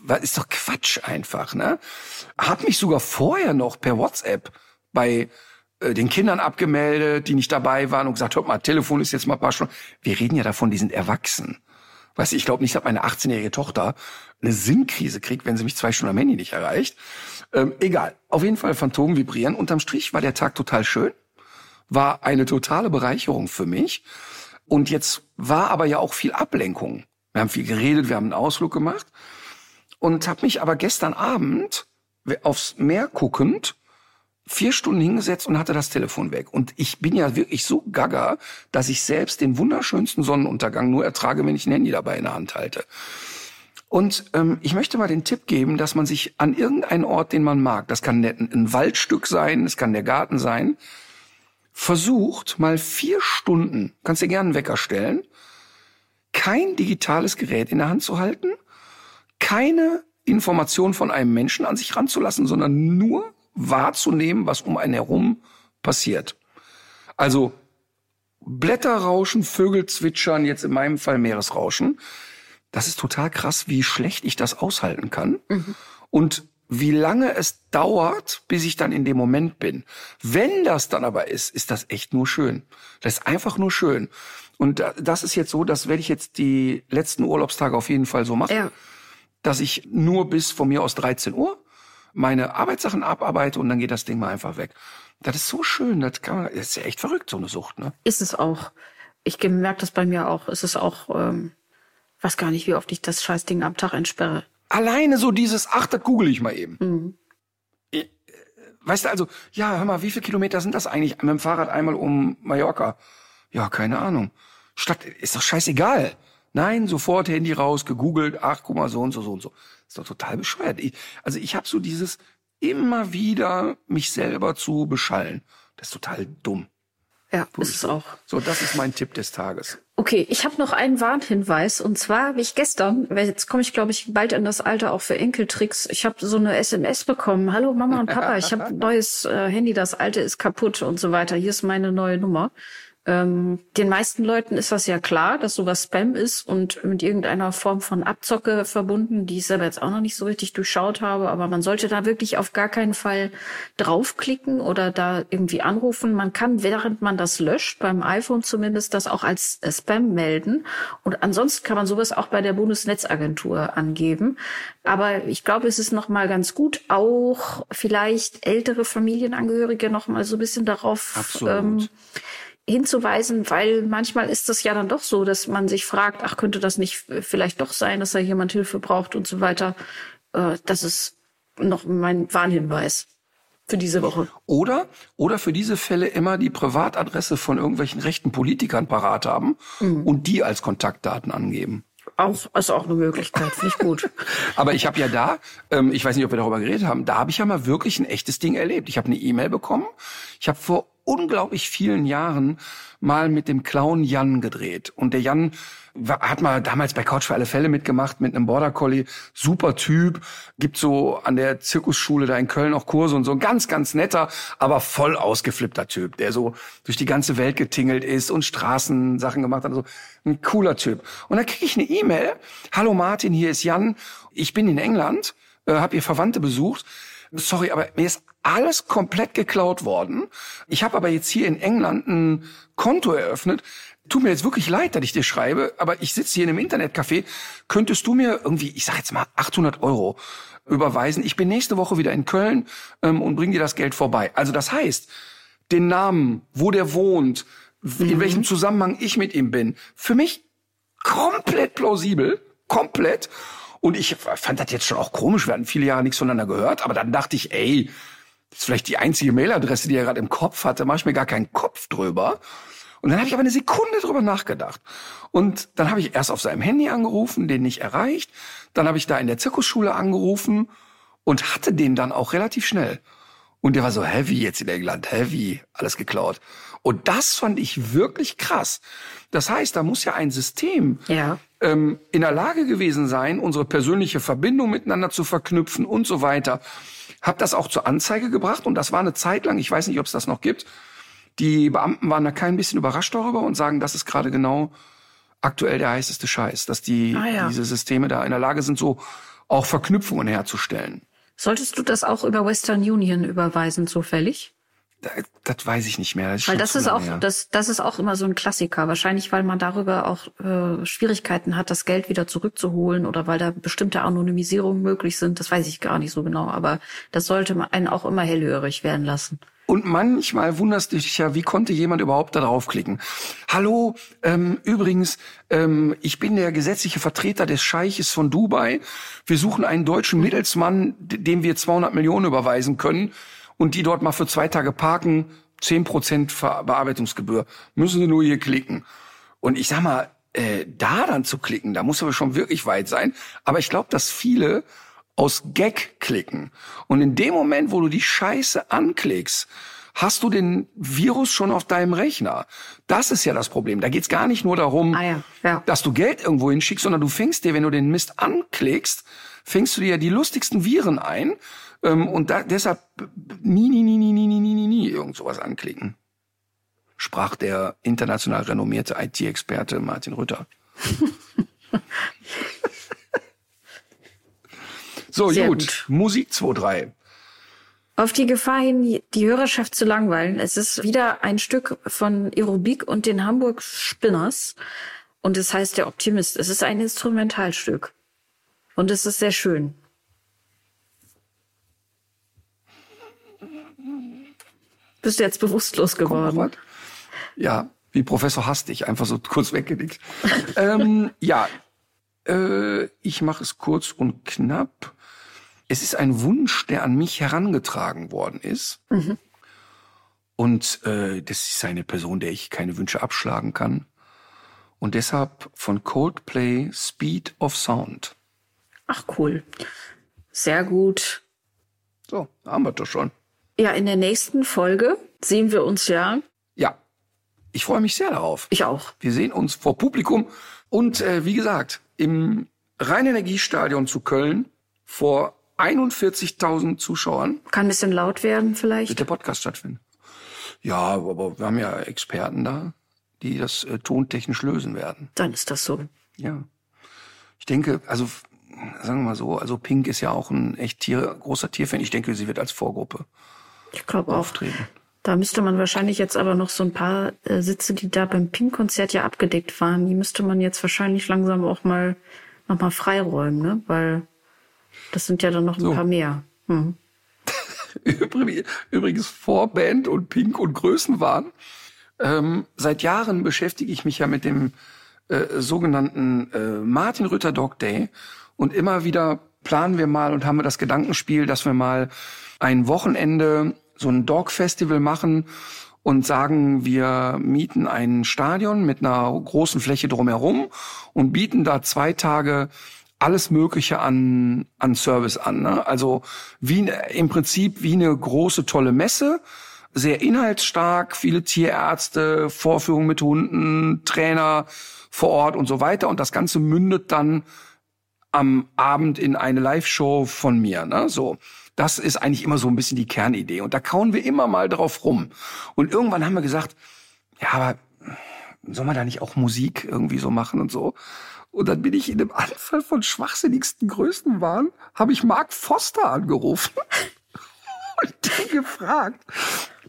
Was ist doch Quatsch einfach, ne? Hab mich sogar vorher noch per WhatsApp bei äh, den Kindern abgemeldet, die nicht dabei waren und gesagt, hört mal, Telefon ist jetzt mal ein paar Stunden. Wir reden ja davon, die sind erwachsen. Weißt du, ich glaube nicht, dass meine 18-jährige Tochter eine Sinnkrise kriegt, wenn sie mich zwei Stunden am Handy nicht erreicht. Ähm, egal. Auf jeden Fall Phantom vibrieren. Unterm Strich war der Tag total schön. War eine totale Bereicherung für mich. Und jetzt war aber ja auch viel Ablenkung. Wir haben viel geredet, wir haben einen Ausflug gemacht. Und habe mich aber gestern Abend aufs Meer guckend vier Stunden hingesetzt und hatte das Telefon weg. Und ich bin ja wirklich so gaga, dass ich selbst den wunderschönsten Sonnenuntergang nur ertrage, wenn ich ein Handy dabei in der Hand halte. Und ähm, ich möchte mal den Tipp geben, dass man sich an irgendeinen Ort, den man mag, das kann ein, Waldstück sein, es kann der Garten sein, versucht mal vier Stunden, kannst dir gerne einen Wecker stellen, kein digitales Gerät in der Hand zu halten, keine Information von einem Menschen an sich ranzulassen, sondern nur wahrzunehmen, was um einen herum passiert. Also Blätterrauschen, Vögel zwitschern, jetzt in meinem Fall Meeresrauschen. Das ist total krass, wie schlecht ich das aushalten kann. Mhm. Und wie lange es dauert, bis ich dann in dem Moment bin. Wenn das dann aber ist, ist das echt nur schön. Das ist einfach nur schön. Und das ist jetzt so, das werde ich jetzt die letzten Urlaubstage auf jeden Fall so machen, Ja. dass ich nur bis von mir aus 13 Uhr meine Arbeitssachen abarbeite und dann geht das Ding mal einfach weg. Das ist so schön, das kann man, das ist ja echt verrückt, so eine Sucht, ne? Ist es auch. Ich merke das bei mir auch. Es ist auch, ähm, weiß gar nicht, wie oft ich das Scheißding am Tag entsperre. Alleine so dieses, ach, das google ich mal eben. Äh, Weißt du, also, ja, hör mal, wie viele Kilometer sind das eigentlich mit dem Fahrrad einmal um Mallorca? Ja, keine Ahnung. Statt, ist doch scheißegal. Nein, sofort Handy raus, gegoogelt, ach, guck mal, so und so, so und so. Ist doch total bescheuert. Ich, also ich habe so dieses immer wieder mich selber zu beschallen. Das ist total dumm. Ja, ist es auch. So, das ist mein Tipp des Tages. Okay, ich habe noch einen Warnhinweis und zwar habe ich gestern, weil jetzt komme ich glaube ich bald in das Alter auch für Enkeltricks. Ich habe so eine SMS bekommen. Hallo Mama und Papa, ich habe ein neues äh, Handy, das alte ist kaputt und so weiter. Hier ist meine neue Nummer. Ähm, den meisten Leuten ist das ja klar, dass sowas Spam ist und mit irgendeiner Form von Abzocke verbunden, die ich selber jetzt auch noch nicht so richtig durchschaut habe. Aber man sollte da wirklich auf gar keinen Fall draufklicken oder da irgendwie anrufen. Man kann, während man das löscht, beim iPhone zumindest, das auch als äh, Spam melden. Und ansonsten kann man sowas auch bei der Bundesnetzagentur angeben. Aber ich glaube, es ist noch mal ganz gut, auch vielleicht ältere Familienangehörige noch mal so ein bisschen darauf hinzuweisen, weil manchmal ist das ja dann doch so, dass man sich fragt, ach, könnte das nicht vielleicht doch sein, dass da jemand Hilfe braucht und so weiter. Äh, das ist noch mein Warnhinweis für diese Woche. Oder, oder für diese Fälle immer die Privatadresse von irgendwelchen rechten Politikern parat haben mhm. und die als Kontaktdaten angeben. Auch, ist auch eine Möglichkeit, finde ich gut. Aber ich habe ja da, ähm, ich weiß nicht, ob wir darüber geredet haben, da habe ich ja mal wirklich ein echtes Ding erlebt. Ich habe eine E-Mail bekommen. Ich habe vor unglaublich vielen Jahren mal mit dem Clown Jan gedreht. Und der Jan hat mal damals bei Couch für alle Fälle mitgemacht mit einem Border Collie. Super Typ. Gibt so an der Zirkusschule da in Köln auch Kurse und so. Ganz, ganz netter, aber voll ausgeflippter Typ, der so durch die ganze Welt getingelt ist und Straßensachen gemacht hat. Also ein cooler Typ. Und dann kriege ich eine E-Mail. Hallo Martin, hier ist Jan. Ich bin in England, äh, habe ihr Verwandte besucht sorry, aber mir ist alles komplett geklaut worden. Ich habe aber jetzt hier in England ein Konto eröffnet. Tut mir jetzt wirklich leid, dass ich dir schreibe, aber ich sitze hier in einem Internetcafé. Könntest du mir irgendwie, ich sag jetzt mal 800 Euro überweisen? Ich bin nächste Woche wieder in Köln ähm, und bring dir das Geld vorbei. Also das heißt, den Namen, wo der wohnt, mhm. in welchem Zusammenhang ich mit ihm bin, für mich komplett plausibel, komplett. Und ich fand das jetzt schon auch komisch. Wir hatten viele Jahre nichts voneinander gehört. Aber dann dachte ich, ey, das ist vielleicht die einzige Mailadresse, die er gerade im Kopf hatte. Mache ich mir gar keinen Kopf drüber. Und dann habe ich aber eine Sekunde drüber nachgedacht. Und dann habe ich erst auf seinem Handy angerufen, den nicht erreicht. Dann habe ich da in der Zirkusschule angerufen und hatte den dann auch relativ schnell. Und der war so heavy jetzt in England, heavy, alles geklaut. Und das fand ich wirklich krass. Das heißt, da muss ja ein System ja ähm, in der Lage gewesen sein, unsere persönliche Verbindung miteinander zu verknüpfen und so weiter. Hab das auch zur Anzeige gebracht und das war eine Zeit lang, ich weiß nicht, ob es das noch gibt. Die Beamten waren da kein bisschen überrascht darüber und sagen, das ist gerade genau aktuell der heißeste Scheiß, dass die ah, ja. diese Systeme da in der Lage sind, so auch Verknüpfungen herzustellen. Solltest du das auch über Western Union überweisen, zufällig? Das weiß ich nicht mehr. Das weil das ist auch, mehr. das, das ist auch immer so ein Klassiker. Wahrscheinlich, weil man darüber auch äh, Schwierigkeiten hat, das Geld wieder zurückzuholen oder weil da bestimmte Anonymisierungen möglich sind. Das weiß ich gar nicht so genau. Aber das sollte man einen auch immer hellhörig werden lassen. Und manchmal wunderst du dich ja, wie konnte jemand überhaupt da draufklicken? Hallo, ähm, übrigens, ähm, ich bin der gesetzliche Vertreter des Scheiches von Dubai. Wir suchen einen deutschen Mittelsmann, dem wir 200 Millionen überweisen können und die dort mal für zwei Tage parken, zehn Prozent Bearbeitungsgebühr. Müssen sie nur hier klicken. Und ich sag mal, äh, da dann zu klicken, da muss aber schon wirklich weit sein. Aber ich glaube, dass viele aus Gag klicken. Und in dem Moment, wo du die Scheiße anklickst, hast du den Virus schon auf deinem Rechner. Das ist ja das Problem. Da geht's gar nicht nur darum, ah ja, ja. dass du Geld irgendwo hinschickst, sondern du fängst dir, wenn du den Mist anklickst, fängst du dir ja die lustigsten Viren ein ähm, und da, deshalb nie, nie, nie, nie, nie, nie, nie, nie, nie irgend sowas anklicken. Sprach der international renommierte IT-Experte Martin Rütter. so, Sehr gut. gut. Musik 2.3. Auf die Gefahr hin, die Hörerschaft zu langweilen. Es ist wieder ein Stück von Aerobik und den Hamburg Spinners. Und es heißt der Optimist. Es ist ein Instrumentalstück. Und es ist sehr schön. Bist du jetzt bewusstlos geworden? Ja, wie Professor Hastig, einfach so kurz weggenickt. ähm, ja, äh, ich mache es kurz und knapp. Es ist ein Wunsch, der an mich herangetragen worden ist. Mhm. Und äh, das ist eine Person, der ich keine Wünsche abschlagen kann. und deshalb von Coldplay Speed of Sound. Ach cool. Sehr gut. So, haben wir doch schon. Ja, in der nächsten Folge sehen wir uns ja. Ja, ich freue mich sehr darauf. Ich auch. Wir sehen uns vor Publikum und äh, wie gesagt, im Rheinenergiestadion zu Köln vor 41.000 Zuschauern Kann ein bisschen laut werden wird vielleicht. der Podcast stattfinden. Ja, aber wir haben ja Experten da, die das äh, tontechnisch lösen werden. Dann ist das so. Ja. Ich denke, also sagen wir mal so, also Pink ist ja auch ein echt Tier, großer Tierfan. Ich denke, sie wird als Vorgruppe Ich glaube auch. auftreten. Da müsste man wahrscheinlich jetzt aber noch so ein paar äh, Sitze, die da beim Pink-Konzert ja abgedeckt waren, die müsste man jetzt wahrscheinlich langsam auch mal noch mal freiräumen, ne? Weil das sind ja dann noch ein So. paar mehr. Hm. Übrig- Übrigens Vorband und Pink und Größenwahn. Ähm, seit Jahren beschäftige ich mich ja mit dem äh, sogenannten äh, Martin Rütter Dog Day und immer wieder planen wir mal und haben wir das Gedankenspiel, dass wir mal ein Wochenende so ein Dog Festival machen und sagen, wir mieten ein Stadion mit einer großen Fläche drumherum und bieten da zwei Tage alles Mögliche an, an Service an. Ne? Also wie im Prinzip wie eine große tolle Messe, sehr inhaltsstark, viele Tierärzte, Vorführungen mit Hunden, Trainer vor Ort und so weiter. Und das Ganze mündet dann am Abend in eine Live-Show von mir. Ne? So, das ist eigentlich immer so ein bisschen die Kernidee. Und da kauen wir immer mal drauf rum. Und irgendwann haben wir gesagt, ja, aber soll man da nicht auch Musik irgendwie so machen und so? Und dann bin ich in einem Anfall von schwachsinnigsten Größenwahn, habe ich Mark Foster angerufen und den gefragt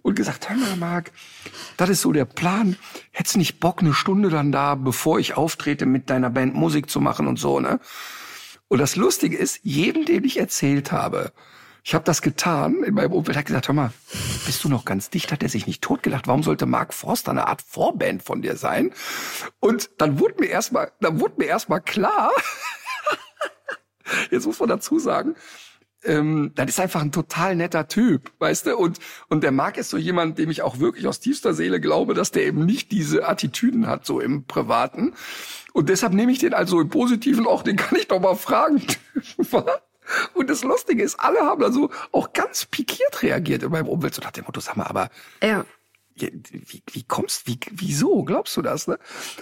und gesagt, hör mal, Marc, das ist so der Plan. Hättest du nicht Bock, eine Stunde dann da, bevor ich auftrete, mit deiner Band Musik zu machen und so, ne? Und das Lustige ist, jedem, dem ich erzählt habe, ich habe das getan, in meinem Umfeld hat gesagt, hör mal, bist du noch ganz dicht? Hat er sich nicht totgelacht? Warum sollte Mark Forster eine Art Vorband von dir sein? Und dann wurde mir erstmal, dann wurde mir erstmal klar, jetzt muss man dazu sagen, ähm, das ist einfach ein total netter Typ, weißt du? Und, und der Marc ist so jemand, dem ich auch wirklich aus tiefster Seele glaube, dass der eben nicht diese Attitüden hat, so im Privaten. Und deshalb nehme ich den also im Positiven auch, den kann ich doch mal fragen. Und das Lustige ist, alle haben also auch ganz pikiert reagiert in meinem Umfeld, so nach dem Motto, sag mal, aber Ja. ja, wie, wie kommst, wie, wieso, glaubst du das, ne?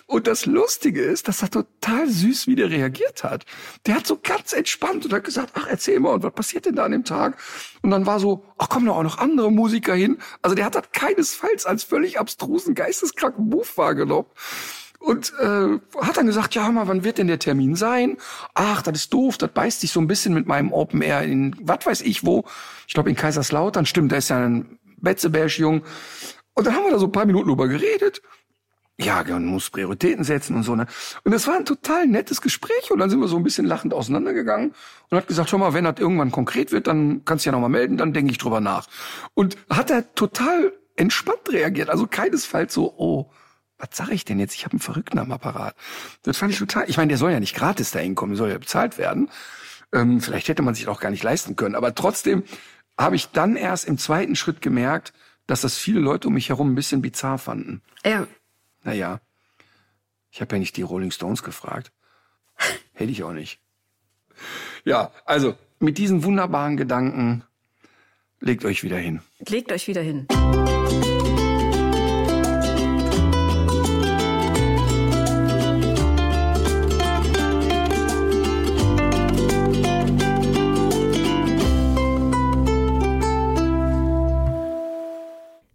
Und das Lustige ist, dass er total süß wieder reagiert hat. Der hat so ganz entspannt und hat gesagt, ach, erzähl mal, und was passiert denn da an dem Tag? Und dann war so, ach, kommen da auch noch andere Musiker hin. Also der hat das keinesfalls als völlig abstrusen, geisteskranken Move wahrgenommen. Und äh, hat dann gesagt, ja, hör mal, wann wird denn der Termin sein? Ach, das ist doof, das beißt sich so ein bisschen mit meinem Open Air in, was weiß ich wo. Ich glaube in Kaiserslautern, stimmt, da ist ja ein Betzebärsch-Jung. Und dann haben wir da so ein paar Minuten drüber geredet. Ja, man muss Prioritäten setzen und so, ne? Und das war ein total nettes Gespräch und dann sind wir so ein bisschen lachend auseinandergegangen und hat gesagt, schau mal, wenn das irgendwann konkret wird, dann kannst du ja noch mal melden, dann denke ich drüber nach. Und hat er total entspannt reagiert, also keinesfalls so, oh, was sag ich denn jetzt? Ich habe einen Verrückten am Apparat. Das fand ich total. Ich meine, der soll ja nicht gratis da hinkommen, der soll ja bezahlt werden. Ähm, vielleicht hätte man sich auch gar nicht leisten können. Aber trotzdem habe ich dann erst im zweiten Schritt gemerkt, dass das viele Leute um mich herum ein bisschen bizarr fanden. Ja. Naja, ich habe ja nicht die Rolling Stones gefragt. Hätte ich auch nicht. Ja, also mit diesen wunderbaren Gedanken legt euch wieder hin. Legt euch wieder hin.